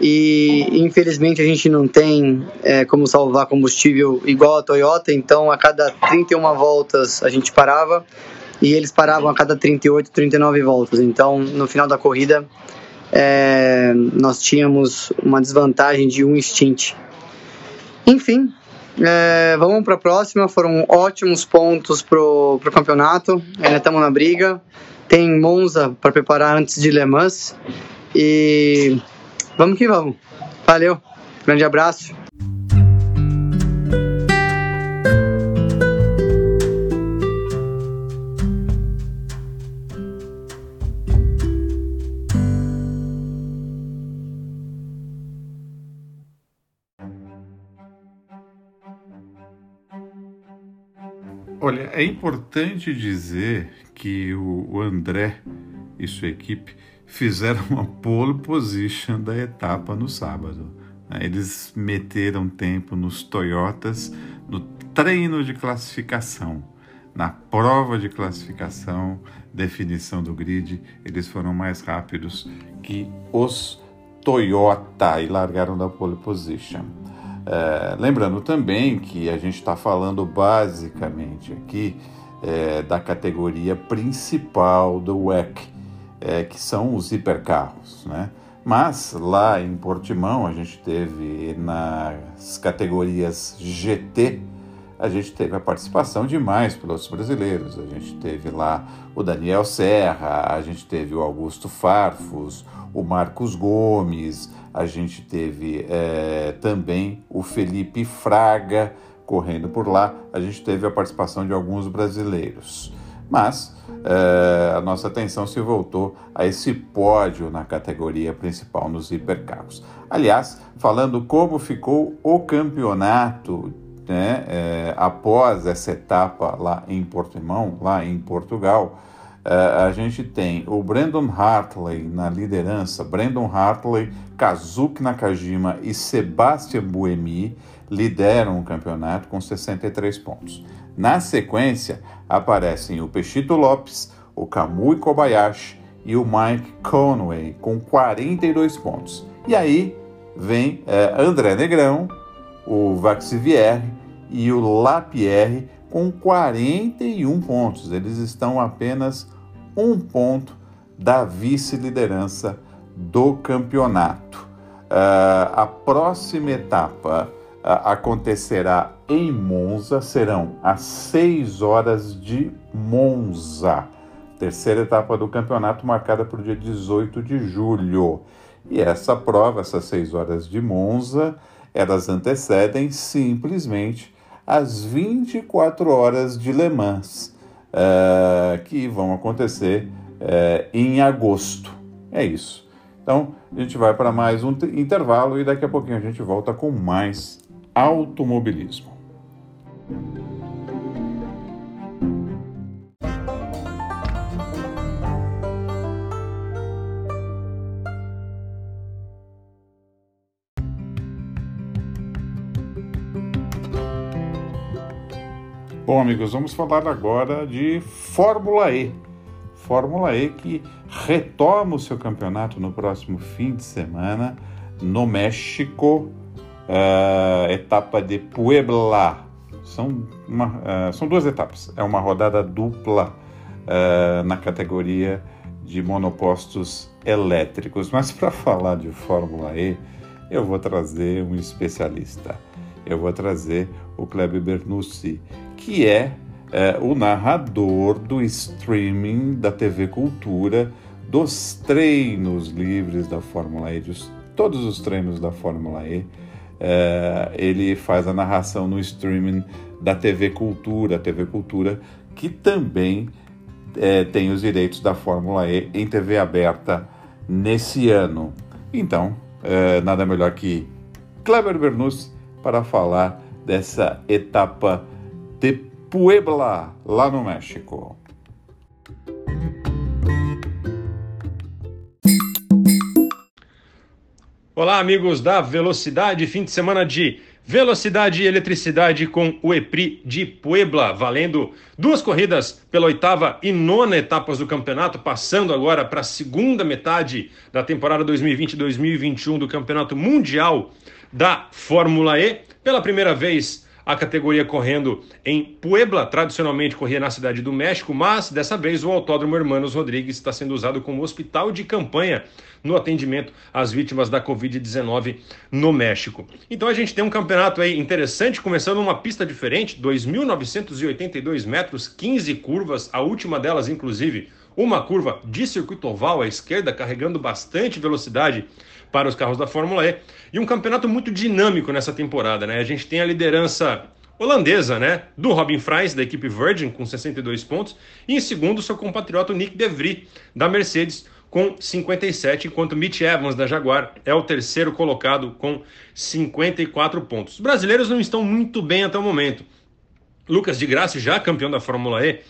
e infelizmente a gente não tem é, como salvar combustível igual a Toyota, então a cada 31 voltas a gente parava e eles paravam a cada 38, 39 voltas. Então no final da corrida é, nós tínhamos uma desvantagem de um stint. Enfim, é, vamos para a próxima. Foram ótimos pontos pro, pro campeonato. Ainda estamos na briga. Tem Monza para preparar antes de Le Mans e Vamos que vamos. Valeu. Grande abraço. Olha, é importante dizer que o André e sua equipe fizeram uma pole position da etapa no sábado. Eles meteram tempo nos Toyotas no treino de classificação. Na prova de classificação, definição do grid, eles foram mais rápidos que os Toyota e largaram da pole position. É, lembrando também que a gente está falando basicamente aqui é, da categoria principal do WEC, é, que são os hipercarros, né? Mas lá em Portimão a gente teve nas categorias GT, a gente teve a participação de mais pilotos brasileiros. A gente teve lá o Daniel Serra, a gente teve o Augusto Farfus, o Marcos Gomes, a gente teve é, também o Felipe Fraga correndo por lá, a gente teve a participação de alguns brasileiros. Mas é, a nossa atenção se voltou a esse pódio na categoria principal nos hipercarros. Aliás, falando como ficou o campeonato né, é, após essa etapa lá em Portimão, lá em Portugal, é, a gente tem o Brandon Hartley na liderança, Brandon Hartley, Kazuki Nakajima e Sebastian Buemi lideram o campeonato com 63 pontos. Na sequência, aparecem o Pechito Lopes, o Kamui Kobayashi e o Mike Conway com 42 pontos. E aí vem é, André Negrão, o Vaxivier e o Lapierre com 41 pontos. Eles estão apenas um ponto da vice-liderança do campeonato. Uh, a próxima etapa acontecerá em Monza, serão às 6 horas de Monza. Terceira etapa do campeonato marcada para o dia 18 de julho. E essa prova, essas 6 horas de Monza, elas antecedem simplesmente as 24 horas de Le Mans, uh, que vão acontecer uh, em agosto. É isso. Então, a gente vai para mais um intervalo e daqui a pouquinho a gente volta com mais automobilismo. Bom, amigos, vamos falar agora de Fórmula E. Fórmula E que retoma o seu campeonato no próximo fim de semana no México, uh, etapa de Puebla. São, uma, uh, são duas etapas, é uma rodada dupla uh, na categoria de monopostos elétricos. Mas para falar de Fórmula E, eu vou trazer um especialista. Eu vou trazer o Kleber Bernucci, que é, é o narrador do streaming da TV Cultura dos treinos livres da Fórmula E, de todos os treinos da Fórmula E. É, ele faz a narração no streaming da TV Cultura, TV Cultura, que também é, tem os direitos da Fórmula E em TV aberta nesse ano. Então, é, nada melhor que Kleber Bernucci para falar dessa etapa de Puebla, lá no México. Olá, amigos da Velocidade, fim de semana de Velocidade e Eletricidade com o EPRI de Puebla, valendo duas corridas pela oitava e nona etapas do campeonato, passando agora para a segunda metade da temporada 2020-2021 do Campeonato Mundial da Fórmula E. Pela primeira vez, a categoria correndo em Puebla, tradicionalmente corria na cidade do México, mas dessa vez o Autódromo Hermanos Rodrigues está sendo usado como hospital de campanha no atendimento às vítimas da Covid-19 no México. Então a gente tem um campeonato aí interessante, começando numa pista diferente, 2.982 metros, 15 curvas, a última delas, inclusive, uma curva de circuito oval à esquerda, carregando bastante velocidade para os carros da Fórmula E. E um campeonato muito dinâmico nessa temporada, né? A gente tem a liderança holandesa, né, do Robin Fries, da equipe Virgin, com 62 pontos, e em segundo, seu compatriota Nick De Vries, da Mercedes, com 57, enquanto Mitch Evans, da Jaguar, é o terceiro colocado com 54 pontos. Os brasileiros não estão muito bem até o momento. Lucas de Graça, já campeão da Fórmula E,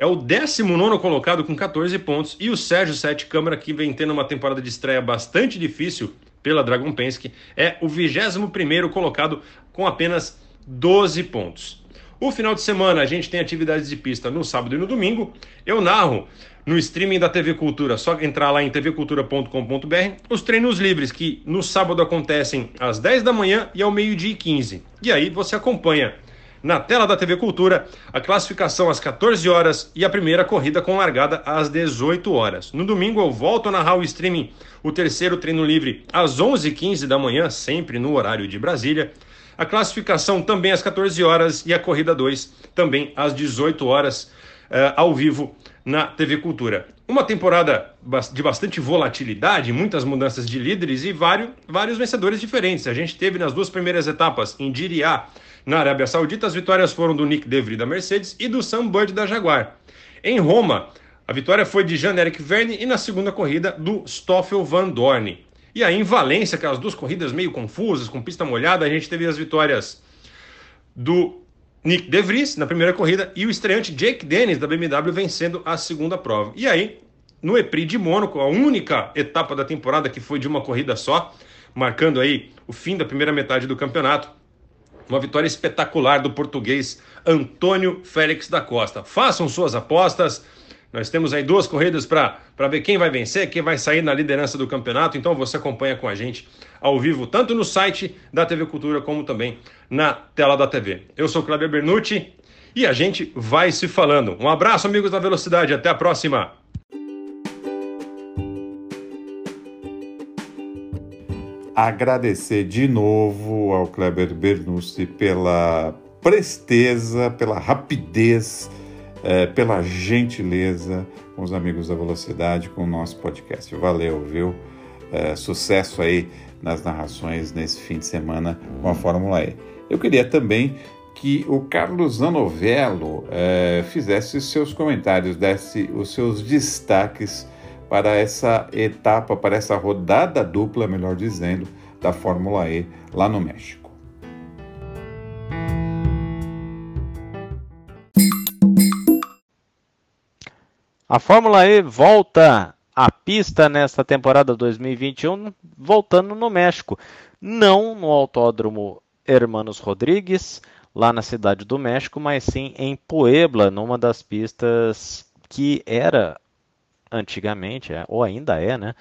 é o 19 colocado com 14 pontos, e o Sérgio Sete Câmara, que vem tendo uma temporada de estreia bastante difícil pela Dragon Penske, é o 21 colocado com apenas 12 pontos. O final de semana a gente tem atividades de pista no sábado e no domingo. Eu narro no streaming da TV Cultura, só entrar lá em tvcultura.com.br, os treinos livres que no sábado acontecem às 10 da manhã e ao meio-dia e 15. E aí você acompanha na tela da TV Cultura, a classificação às 14 horas e a primeira corrida com largada às 18 horas. No domingo eu volto a narrar o streaming, o terceiro treino livre às 11h15 da manhã, sempre no horário de Brasília. A classificação também às 14 horas e a corrida 2 também às 18 horas, uh, ao vivo na TV Cultura. Uma temporada de bastante volatilidade, muitas mudanças de líderes e vários, vários vencedores diferentes. A gente teve nas duas primeiras etapas, em Diriá, na Arábia Saudita, as vitórias foram do Nick DeVry da Mercedes e do Sam Bird da Jaguar. Em Roma, a vitória foi de Jean-Eric Verne e na segunda corrida do Stoffel Van Dorn. E aí em Valência, aquelas duas corridas meio confusas, com pista molhada, a gente teve as vitórias do Nick De Vries na primeira corrida e o estreante Jake Dennis da BMW vencendo a segunda prova. E aí, no EPRI de Mônaco, a única etapa da temporada que foi de uma corrida só, marcando aí o fim da primeira metade do campeonato, uma vitória espetacular do português Antônio Félix da Costa. Façam suas apostas, Nós temos aí duas corridas para ver quem vai vencer, quem vai sair na liderança do campeonato. Então você acompanha com a gente ao vivo, tanto no site da TV Cultura como também na tela da TV. Eu sou Cláudio Bernucci e a gente vai se falando. Um abraço, amigos da Velocidade. Até a próxima. Agradecer de novo ao Kleber Bernucci pela presteza, pela rapidez, é, pela gentileza com os amigos da Velocidade, com o nosso podcast. Valeu, viu? É, sucesso aí nas narrações nesse fim de semana com a Fórmula E. Eu queria também que o Carlos Zanovello é, fizesse seus comentários, desse os seus destaques para essa etapa, para essa rodada dupla, melhor dizendo, da Fórmula E lá no México. A Fórmula E volta à pista nesta temporada 2021, voltando no México. Não no Autódromo Hermanos Rodrigues, lá na cidade do México, mas sim em Puebla, numa das pistas que era antigamente, é, ou ainda é, né,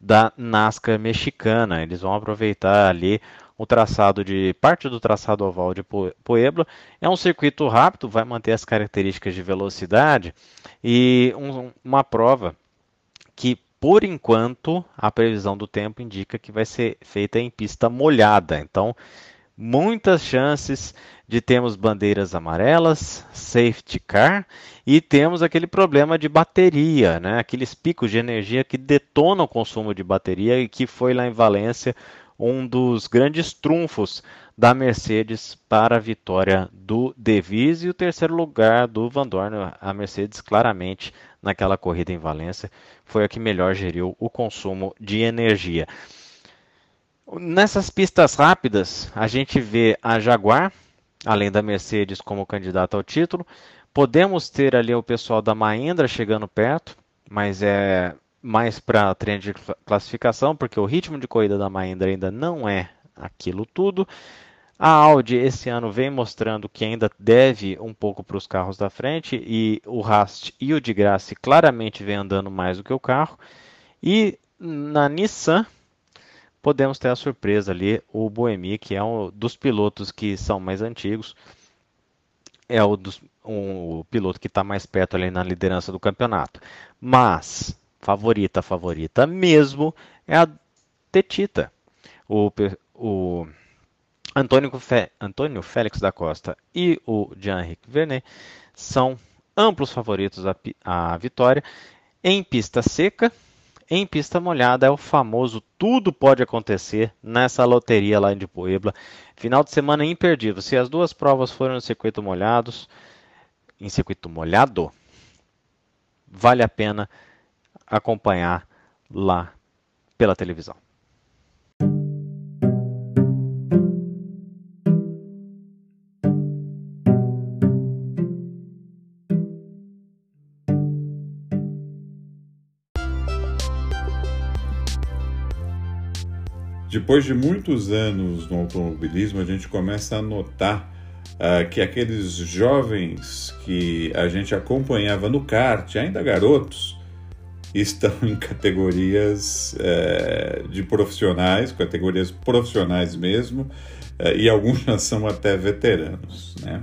da NASCAR mexicana. Eles vão aproveitar ali o traçado de parte do traçado oval de Puebla. É um circuito rápido, vai manter as características de velocidade e um, uma prova que por enquanto a previsão do tempo indica que vai ser feita em pista molhada. Então, muitas chances de termos bandeiras amarelas, safety car e temos aquele problema de bateria, né? aqueles picos de energia que detonam o consumo de bateria e que foi lá em Valência um dos grandes trunfos da Mercedes para a vitória do De Vries e o terceiro lugar do Van Dorn. A Mercedes claramente naquela corrida em Valência foi a que melhor geriu o consumo de energia. Nessas pistas rápidas, a gente vê a Jaguar além da Mercedes como candidata ao título. Podemos ter ali o pessoal da Mahindra chegando perto, mas é mais para trem de classificação, porque o ritmo de corrida da Mahindra ainda não é aquilo tudo. A Audi esse ano vem mostrando que ainda deve um pouco para os carros da frente e o Rast e o de Graça claramente vem andando mais do que o carro. E na Nissan podemos ter a surpresa ali, o Boemi, que é um dos pilotos que são mais antigos, é o, dos, um, o piloto que está mais perto ali na liderança do campeonato. Mas, favorita, favorita mesmo, é a Tetita. O, o Antônio, Fe, Antônio Félix da Costa e o Jean-Henrique Vernet são amplos favoritos à, à vitória em pista seca em pista molhada é o famoso tudo pode acontecer nessa loteria lá de Puebla. Final de semana imperdível. Se as duas provas forem no circuito molhados, em circuito molhado, vale a pena acompanhar lá pela televisão. Depois de muitos anos no automobilismo, a gente começa a notar uh, que aqueles jovens que a gente acompanhava no kart, ainda garotos, estão em categorias uh, de profissionais, categorias profissionais mesmo, uh, e alguns já são até veteranos. Né?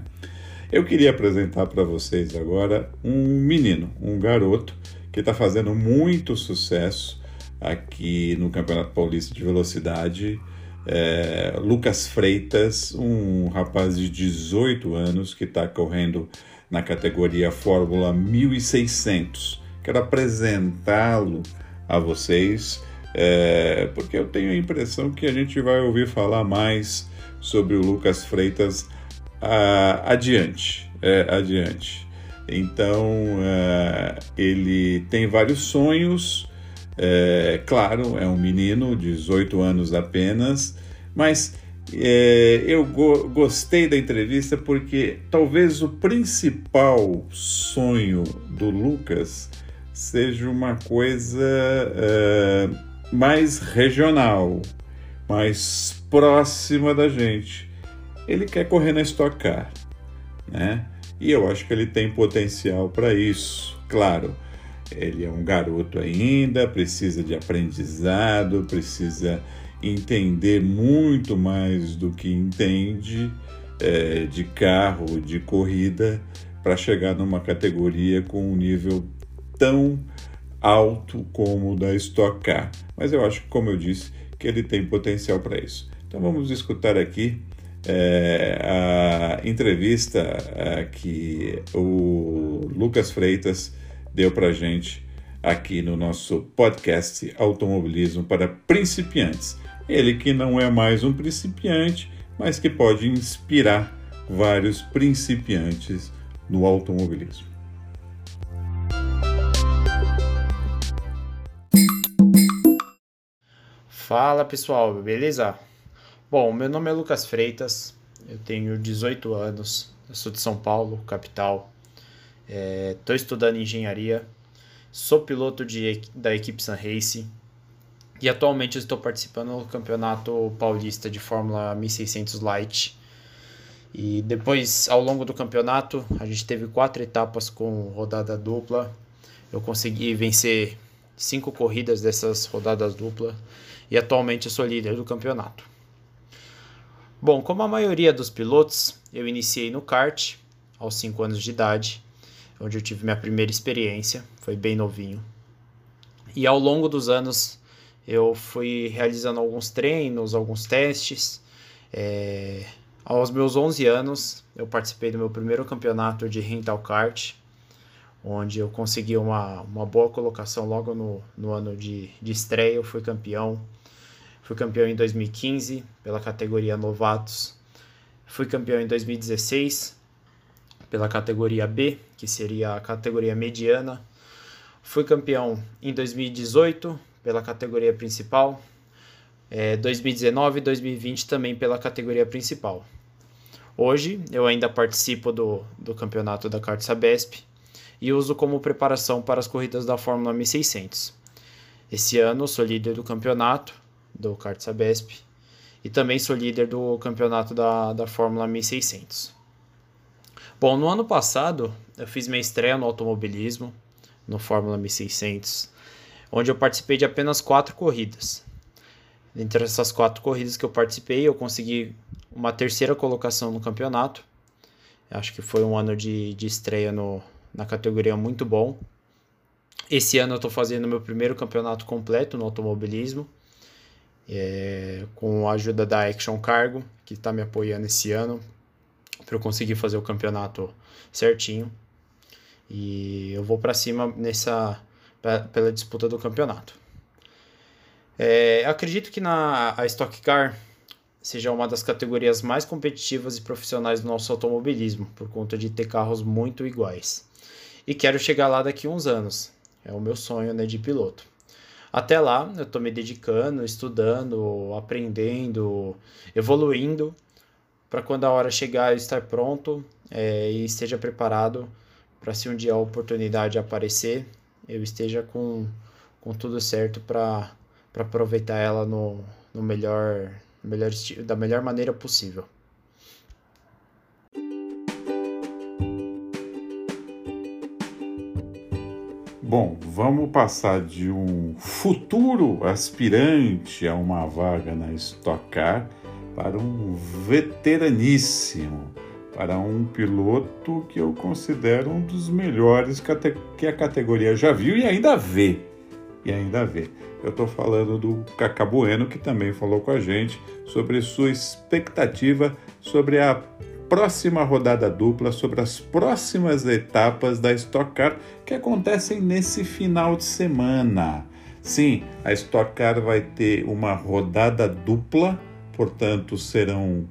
Eu queria apresentar para vocês agora um menino, um garoto, que está fazendo muito sucesso aqui no Campeonato Paulista de Velocidade. É, Lucas Freitas, um rapaz de 18 anos que está correndo na categoria Fórmula 1600. Quero apresentá-lo a vocês, é, porque eu tenho a impressão que a gente vai ouvir falar mais sobre o Lucas Freitas a, adiante. É, adiante. Então, é, ele tem vários sonhos, é, claro, é um menino, 18 anos apenas, mas é, eu go gostei da entrevista porque talvez o principal sonho do Lucas seja uma coisa é, mais regional, mais próxima da gente. Ele quer correr na Stock Car, né? E eu acho que ele tem potencial para isso, claro Ele é um garoto ainda, precisa de aprendizado, precisa entender muito mais do que entende é, de carro, de corrida, para chegar numa categoria com um nível tão alto como o da Stock Car. Mas eu acho, como eu disse, que ele tem potencial para isso. Então vamos escutar aqui é, a entrevista é, que o Lucas Freitas deu para gente aqui no nosso podcast Automobilismo para Principiantes. Ele que não é mais um principiante, mas que pode inspirar vários principiantes no automobilismo. Fala pessoal, beleza? Bom, meu nome é Lucas Freitas, eu tenho 18 anos, eu sou de São Paulo, capital. Estou é, estudando engenharia, sou piloto de, da equipe Sun Race e atualmente estou participando do campeonato paulista de Fórmula 1600 Light. E depois, ao longo do campeonato, a gente teve quatro etapas com rodada dupla. Eu consegui vencer cinco corridas dessas rodadas duplas e atualmente sou líder do campeonato. Bom, como a maioria dos pilotos, eu iniciei no kart aos 5 anos de idade, onde eu tive minha primeira experiência, foi bem novinho. E ao longo dos anos eu fui realizando alguns treinos, alguns testes. É... Aos meus 11 anos, eu participei do meu primeiro campeonato de rental kart, onde eu consegui uma, uma boa colocação logo no, no ano de, de estreia. Eu fui campeão Fui campeão em 2015 pela categoria novatos. Fui campeão em 2016 pela categoria B, que seria a categoria mediana. Fui campeão em 2018 pela categoria principal. É, 2019 e 2020 também pela categoria principal. Hoje eu ainda participo do, do campeonato da Kart Sabesp e uso como preparação para as corridas da Fórmula 1600. Esse ano sou líder do campeonato do kart Sabesp e também sou líder do campeonato da, da Fórmula 1600. Bom, no ano passado eu fiz minha estreia no automobilismo, no Fórmula 1600, onde eu participei de apenas quatro corridas. Entre essas quatro corridas que eu participei, eu consegui uma terceira colocação no campeonato. Acho que foi um ano de, de estreia no, na categoria muito bom. Esse ano eu estou fazendo meu primeiro campeonato completo no automobilismo é, com a ajuda da Action Cargo, que está me apoiando esse ano, para eu conseguir fazer o campeonato certinho. E eu vou para cima nessa pela disputa do campeonato. É, acredito que na a Stock Car seja uma das categorias mais competitivas e profissionais do nosso automobilismo, por conta de ter carros muito iguais. E quero chegar lá daqui uns anos. É o meu sonho né, de piloto. Até lá, eu estou me dedicando, estudando, aprendendo, evoluindo, para quando a hora chegar eu estar pronto é, e esteja preparado para se um dia a oportunidade aparecer, eu esteja com, com tudo certo para aproveitar ela no, no melhor, melhor da melhor maneira possível. Bom, vamos passar de um futuro aspirante a uma vaga na Stock Car para um veteraníssimo, para um piloto que eu considero um dos melhores que a categoria já viu e ainda vê. E ainda vê. Eu estou falando do Cacá Bueno, que também falou com a gente sobre sua expectativa sobre a próxima rodada dupla, sobre as próximas etapas da Stock Car que acontecem nesse final de semana. Sim, a Stock Car vai ter uma rodada dupla, portanto serão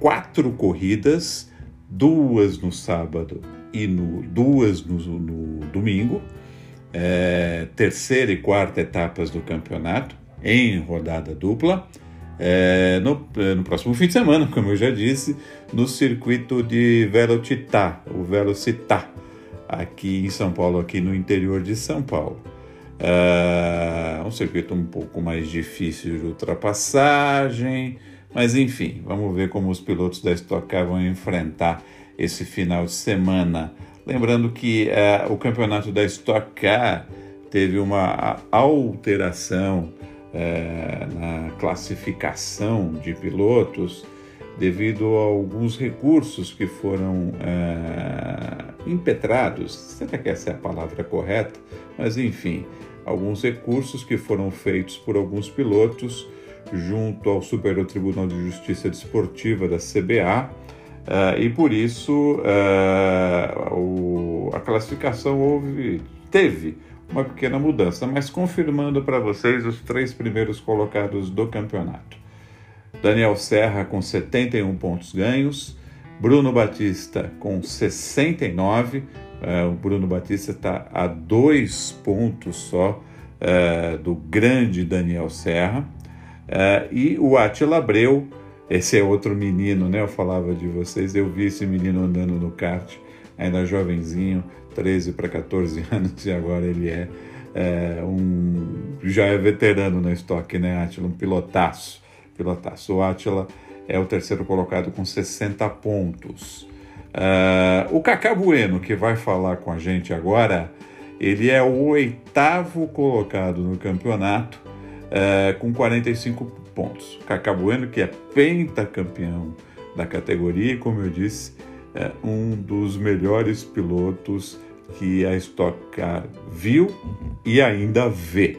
quatro corridas, duas no sábado e no, duas no, no domingo, é, terceira e quarta etapas do campeonato em rodada dupla é, no, é, no, próximo fim de semana, como eu já disse, no circuito de Velocitar, o Velocitar, aqui em São Paulo, aqui no interior de São Paulo. É um circuito um pouco mais difícil de ultrapassagem, mas enfim, vamos ver como os pilotos da Stock Car vão enfrentar esse final de semana Lembrando que uh, o campeonato da Stock Car teve uma alteração uh, na classificação de pilotos devido a alguns recursos que foram uh, impetrados. Será que essa é a palavra correta? Mas enfim, alguns recursos que foram feitos por alguns pilotos junto ao Superior Tribunal de Justiça Desportiva da CBA Uh, e por isso uh, o, a classificação houve, teve uma pequena mudança, mas confirmando para vocês os três primeiros colocados do campeonato. Daniel Serra com 71 pontos ganhos, Bruno Batista com 69, uh, eh, o Bruno Batista está a dois pontos só do grande Daniel Serra, e o Atila Abreu esse é outro menino, né? Eu falava de vocês, eu vi esse menino andando no kart, ainda jovenzinho, 13 para 14 anos, e agora ele é, é, um. já é veterano na estoque, né, Atila? Um pilotaço. Pilotaço. O Atila é o terceiro colocado com 60 pontos. Uh, o Cacá Bueno, que vai falar com a gente agora, ele é o oitavo colocado no campeonato, uh, com 45 pontos. Cacá Bueno, que é pentacampeão da categoria e, como eu disse, é um dos melhores pilotos que a Stock Car viu e ainda vê.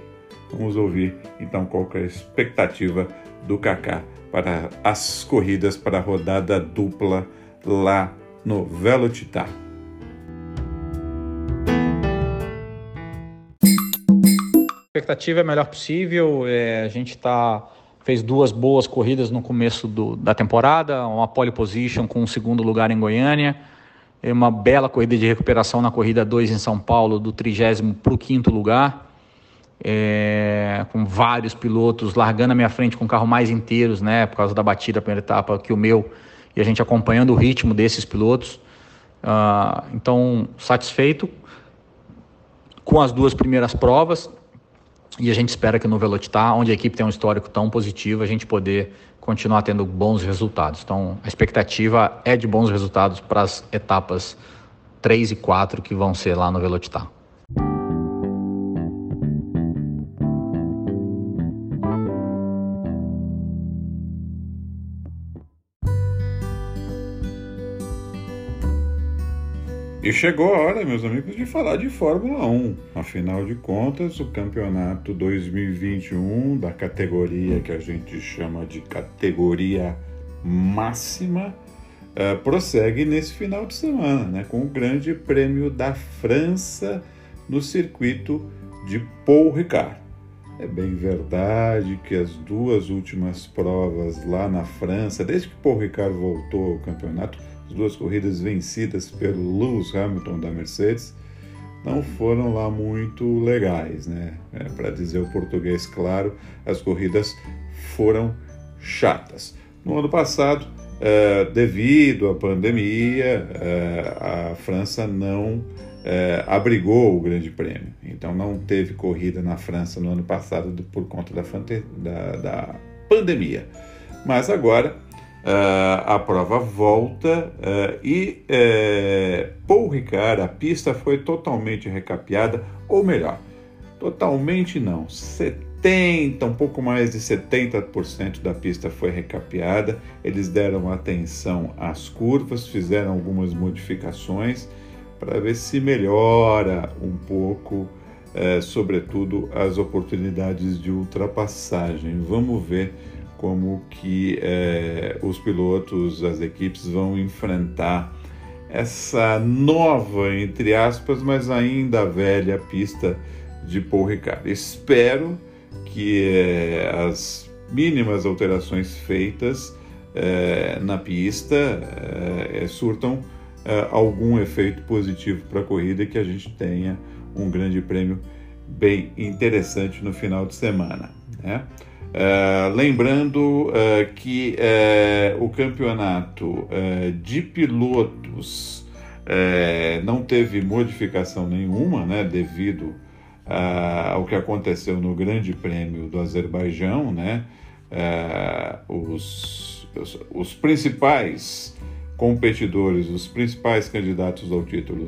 Vamos ouvir então qual é a expectativa do Kaká para as corridas para a rodada dupla lá no Velocitar. A expectativa é a melhor possível. É, a gente está fez duas boas corridas no começo do, da temporada, uma pole position com um segundo lugar em Goiânia, uma bela corrida de recuperação na corrida 2 em São Paulo, do trigésimo para o quinto lugar, é, com vários pilotos largando a minha frente com carro mais inteiros, né, por causa da batida da primeira etapa que o meu, e a gente acompanhando o ritmo desses pilotos. Uh, então, satisfeito com as duas primeiras provas, e a gente espera que no Velocitar, onde a equipe tem um histórico tão positivo, a gente poder continuar tendo bons resultados. Então, a expectativa é de bons resultados para as etapas 3 e 4 que vão ser lá no Velocitar. E chegou a hora, meus amigos, de falar de Fórmula 1. Afinal de contas, o campeonato 2021 da categoria que a gente chama de categoria máxima uh, prossegue nesse final de semana, né, com o Grande Prêmio da França no circuito de Paul Ricard. É bem verdade que as duas últimas provas lá na França, desde que Paul Ricard voltou ao campeonato, as duas corridas vencidas pelo Lewis Hamilton da Mercedes, não foram lá muito legais, né? É, Para dizer o português claro, as corridas foram chatas. No ano passado, é, devido à pandemia, é, a França não é, abrigou o Grande Prêmio. Então não teve corrida na França no ano passado por conta da, da, da pandemia. Mas agora a prova volta uh, e uh, Paul Ricard, a pista foi totalmente recapeada, ou melhor, totalmente não, 70, um pouco mais de 70% da pista foi recapeada. Eles deram atenção às curvas, fizeram algumas modificações para ver se melhora um pouco, uh, sobretudo as oportunidades de ultrapassagem. Vamos ver como que é, os pilotos, as equipes vão enfrentar essa nova, entre aspas, mas ainda velha pista de Paul Ricard. Espero que é, as mínimas alterações feitas é, na pista surtam algum efeito positivo para a corrida e que a gente tenha um grande prêmio bem interessante no final de semana. Né? Uh, lembrando uh, que uh, o campeonato de pilotos não teve modificação nenhuma, né, devido ao que aconteceu no Grande Prêmio do Azerbaijão. Né, os, os, os, principais competidores, os principais candidatos ao título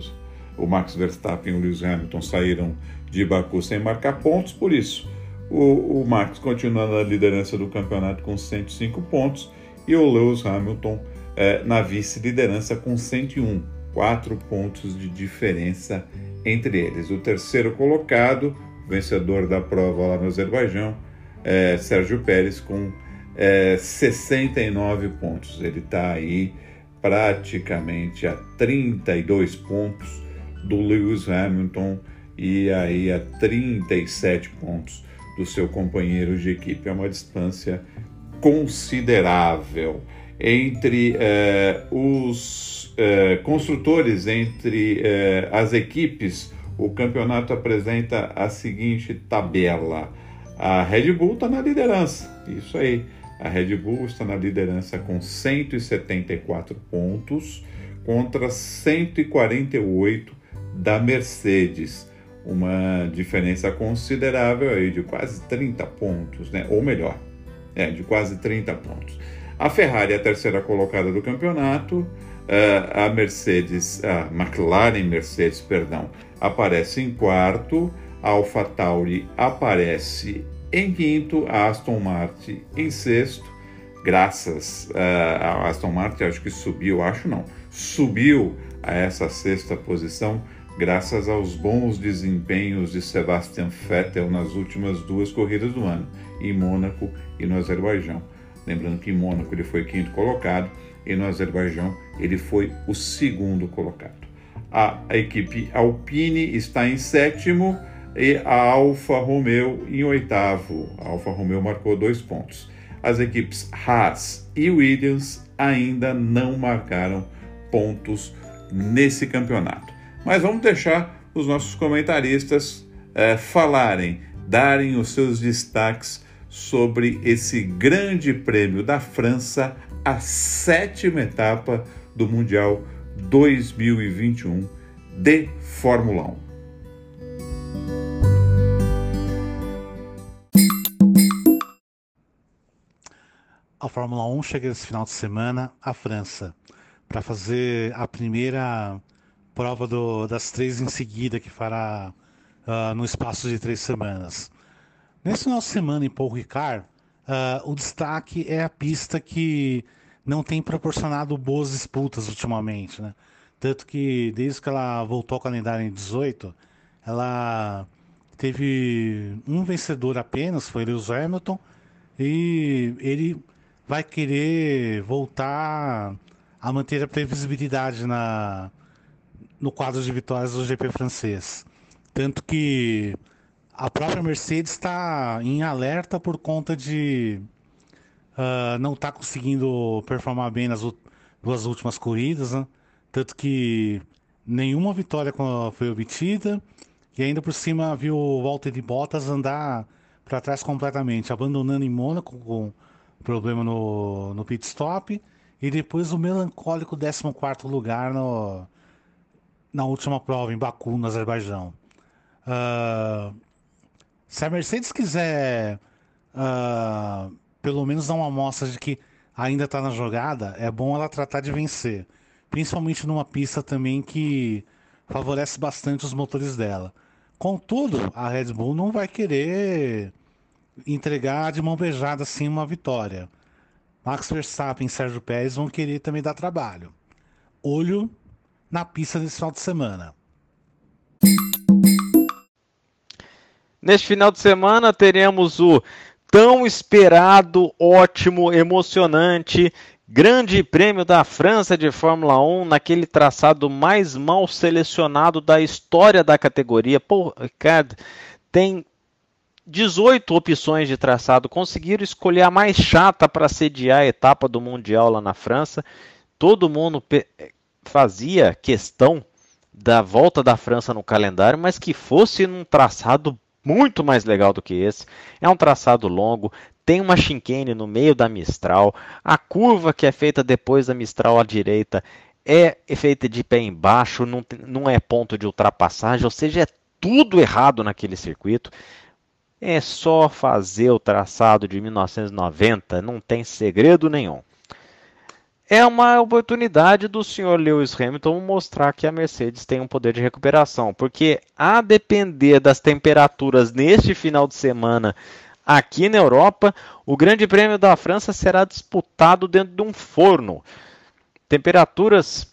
O Max Verstappen e o Lewis Hamilton saíram de Baku sem marcar pontos, por isso o, o Max continua na liderança do campeonato com 105 pontos e o Lewis Hamilton é, na vice-liderança com 101, 4 pontos de diferença entre eles. O terceiro colocado, vencedor da prova lá no Azerbaijão, é Sérgio Pérez com é, 69 pontos. Ele está aí praticamente a 32 pontos do Lewis Hamilton e aí a 37 pontos do seu companheiro de equipe. É uma distância considerável entre eh, os eh, construtores, entre eh, as equipes. O campeonato apresenta a seguinte tabela: a Red Bull está na liderança, isso aí. A Red Bull está na liderança com 174 pontos contra 148 da Mercedes uma diferença considerável aí de quase 30 pontos, né? ou melhor, é, de quase 30 pontos. A Ferrari é a terceira colocada do campeonato, eh, a Mercedes, a McLaren Mercedes, perdão, aparece em quarto, a AlphaTauri aparece em quinto, a Aston Martin em sexto, graças uh, a Aston Martin, acho que subiu, acho não, subiu a essa sexta posição graças aos bons desempenhos de Sebastian Vettel nas últimas duas corridas do ano, em Mônaco e no Azerbaijão. Lembrando que em Mônaco ele foi quinto colocado e no Azerbaijão ele foi o segundo colocado. A, equipe Alpine está em sétimo e a Alfa Romeo em oitavo. A Alfa Romeo marcou dois pontos. As equipes Haas e Williams ainda não marcaram pontos nesse campeonato. Mas vamos deixar os nossos comentaristas é, falarem, darem os seus destaques sobre esse grande prêmio da França, a sétima etapa do Mundial 2021 de Fórmula 1. A Fórmula 1 chega esse final de semana à França para fazer a primeira prova do, das três em seguida que fará uh, no espaço de três semanas. Nesse de semana em Paul Ricard, uh, o destaque é a pista que não tem proporcionado boas disputas ultimamente, né? Tanto que desde que ela voltou ao calendário em 18, ela teve um vencedor apenas, foi Lewis Hamilton, e ele vai querer voltar a manter a previsibilidade na, no quadro de vitórias do GP francês. Tanto que a própria Mercedes está em alerta por conta de uh, não estar tá conseguindo performar bem nas duas últimas corridas. Né? Tanto que nenhuma vitória foi obtida e ainda por cima viu o Valtteri Bottas andar para trás completamente, abandonando em Mônaco com problema no, no pit stop e depois o melancólico 14 lugar no, na última prova em Baku, no Azerbaijão. Uh, se a Mercedes quiser uh, pelo menos dar uma amostra de que ainda está na jogada, é bom ela tratar de vencer. Principalmente numa pista também que favorece bastante os motores dela. Contudo, a Red Bull não vai querer entregar de mão beijada assim uma vitória. Max Verstappen e Sérgio Pérez vão querer também dar trabalho. Olho na pista nesse final de semana. Neste final de semana teremos o tão esperado, ótimo, emocionante Grande Prêmio da França de Fórmula 1, naquele traçado mais mal selecionado da história da categoria. Pô, Ricardo, tem 18 opções de traçado. Conseguiram escolher a mais chata para sediar a etapa do Mundial lá na França. Todo mundo fazia questão da volta da França no calendário, mas que fosse num traçado muito mais legal do que esse. É um traçado longo, tem uma chicane no meio da Mistral, a curva que é feita depois da Mistral à direita é feita de pé embaixo, não é ponto de ultrapassagem, ou seja, é tudo errado naquele circuito. É só fazer o traçado de 1990, não tem segredo nenhum. É uma oportunidade do senhor Lewis Hamilton mostrar que a Mercedes tem um poder de recuperação, porque a depender das temperaturas neste final de semana aqui na Europa, o Grande Prêmio da França será disputado dentro de um forno. Temperaturas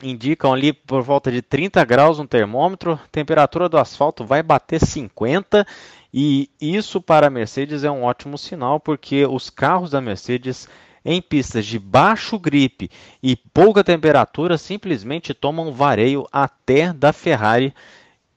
indicam ali por volta de 30 graus no termômetro, temperatura do asfalto vai bater 50 e isso para a Mercedes é um ótimo sinal porque os carros da Mercedes em pistas de baixo gripe e pouca temperatura simplesmente tomam vareio até da Ferrari,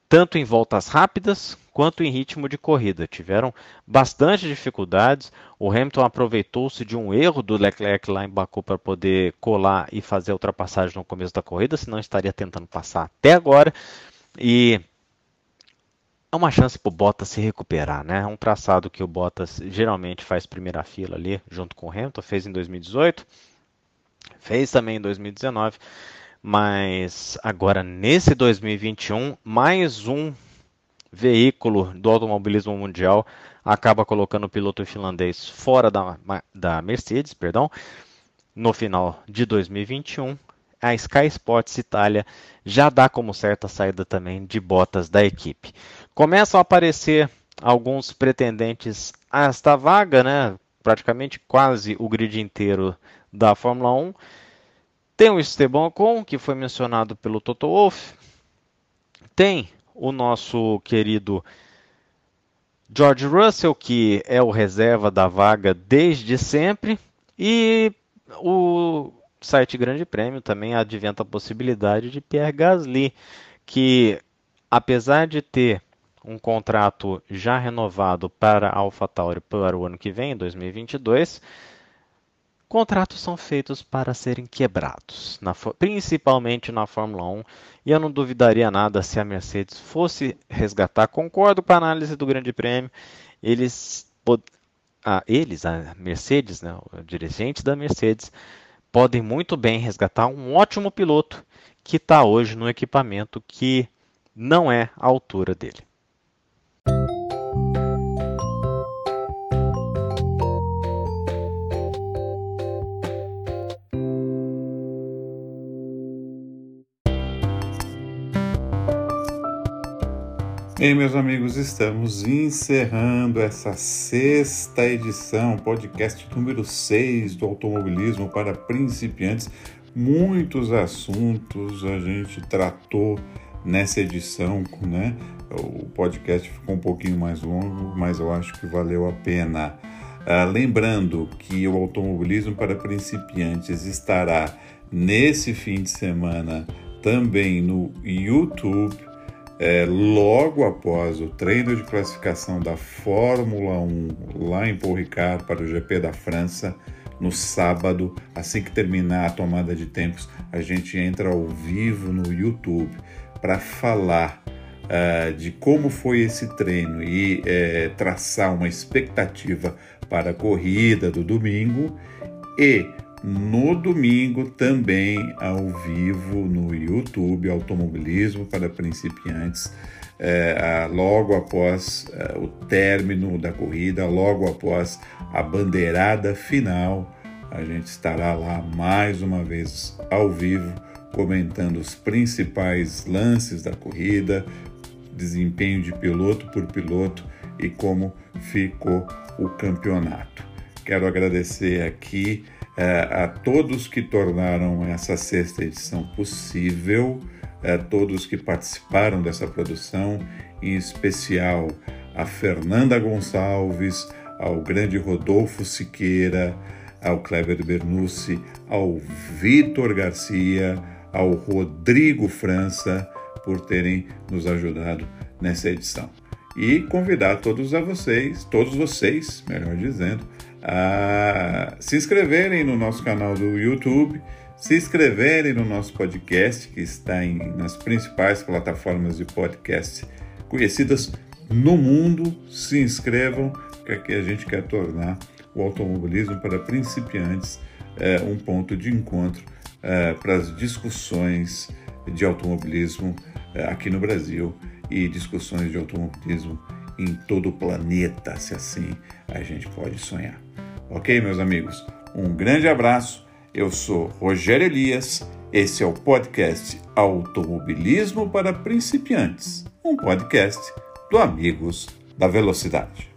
tanto em voltas rápidas quanto em ritmo de corrida. Tiveram bastante dificuldades. O Hamilton aproveitou-se de um erro do Leclerc lá em Baku para poder colar e fazer a ultrapassagem no começo da corrida, senão estaria tentando passar até agora. E é uma chance para o Bottas se recuperar, né? É um traçado que o Bottas geralmente faz primeira fila ali, junto com o Hamilton, fez em 2018, fez também em 2019, mas agora nesse 2021, mais um veículo do automobilismo mundial acaba colocando o piloto finlandês fora da, da Mercedes, perdão, no final de 2021 a Sky Sports Itália já dá como certa saída também de botas da equipe. Começam a aparecer alguns pretendentes a esta vaga, né? praticamente quase o grid inteiro da Fórmula 1. Tem o Esteban Ocon, que foi mencionado pelo Toto Wolff. Tem o nosso querido George Russell, que é o reserva da vaga desde sempre. E o site Grande Prêmio também adventa a possibilidade de Pierre Gasly, que apesar de ter um contrato já renovado para a AlphaTauri para o ano que vem, 2022, contratos são feitos para serem quebrados, na, principalmente na Fórmula 1, e eu não duvidaria nada se a Mercedes fosse resgatar. Concordo com a análise do Grande Prêmio, eles, ah, eles a Mercedes, né, o dirigente da Mercedes, podem muito bem resgatar um ótimo piloto que está hoje no equipamento que não é a altura dele. Bem, meus amigos, estamos encerrando essa sexta edição, podcast número 6 do automobilismo para principiantes. Muitos assuntos a gente tratou nessa edição, né? O podcast ficou um pouquinho mais longo, mas eu acho que valeu a pena. Ah, lembrando que o automobilismo para principiantes estará nesse fim de semana também no YouTube é, logo após o treino de classificação da Fórmula 1 lá em Paul Ricard para o GP da França, no sábado, assim que terminar a tomada de tempos, a gente entra ao vivo no YouTube para falar uh, de como foi esse treino e uh, traçar uma expectativa para a corrida do domingo e no domingo também ao vivo no YouTube Automobilismo para Principiantes, é, logo após é, o término da corrida, logo após a bandeirada final. A gente estará lá mais uma vez ao vivo, comentando os principais lances da corrida, desempenho de piloto por piloto e como ficou o campeonato. Quero agradecer aqui a todos que tornaram essa sexta edição possível, a todos que participaram dessa produção, em especial a Fernanda Gonçalves, ao grande Rodolfo Siqueira, ao Kleber Bernucci, ao Vitor Garcia, ao Rodrigo França, por terem nos ajudado nessa edição. E convidar todos a vocês, todos vocês, melhor dizendo, a se inscreverem no nosso canal do YouTube, se inscreverem no nosso podcast, que está em, nas principais plataformas de podcast conhecidas no mundo. Se inscrevam, que aqui a gente quer tornar o automobilismo para principiantes é, um ponto de encontro é, para as discussões de automobilismo é, aqui no Brasil e discussões de automobilismo em todo o planeta, se assim a gente pode sonhar. Ok, meus amigos? Um grande abraço Eu sou Rogério Elias, esse é o podcast Automobilismo para Principiantes, um podcast do Amigos da Velocidade.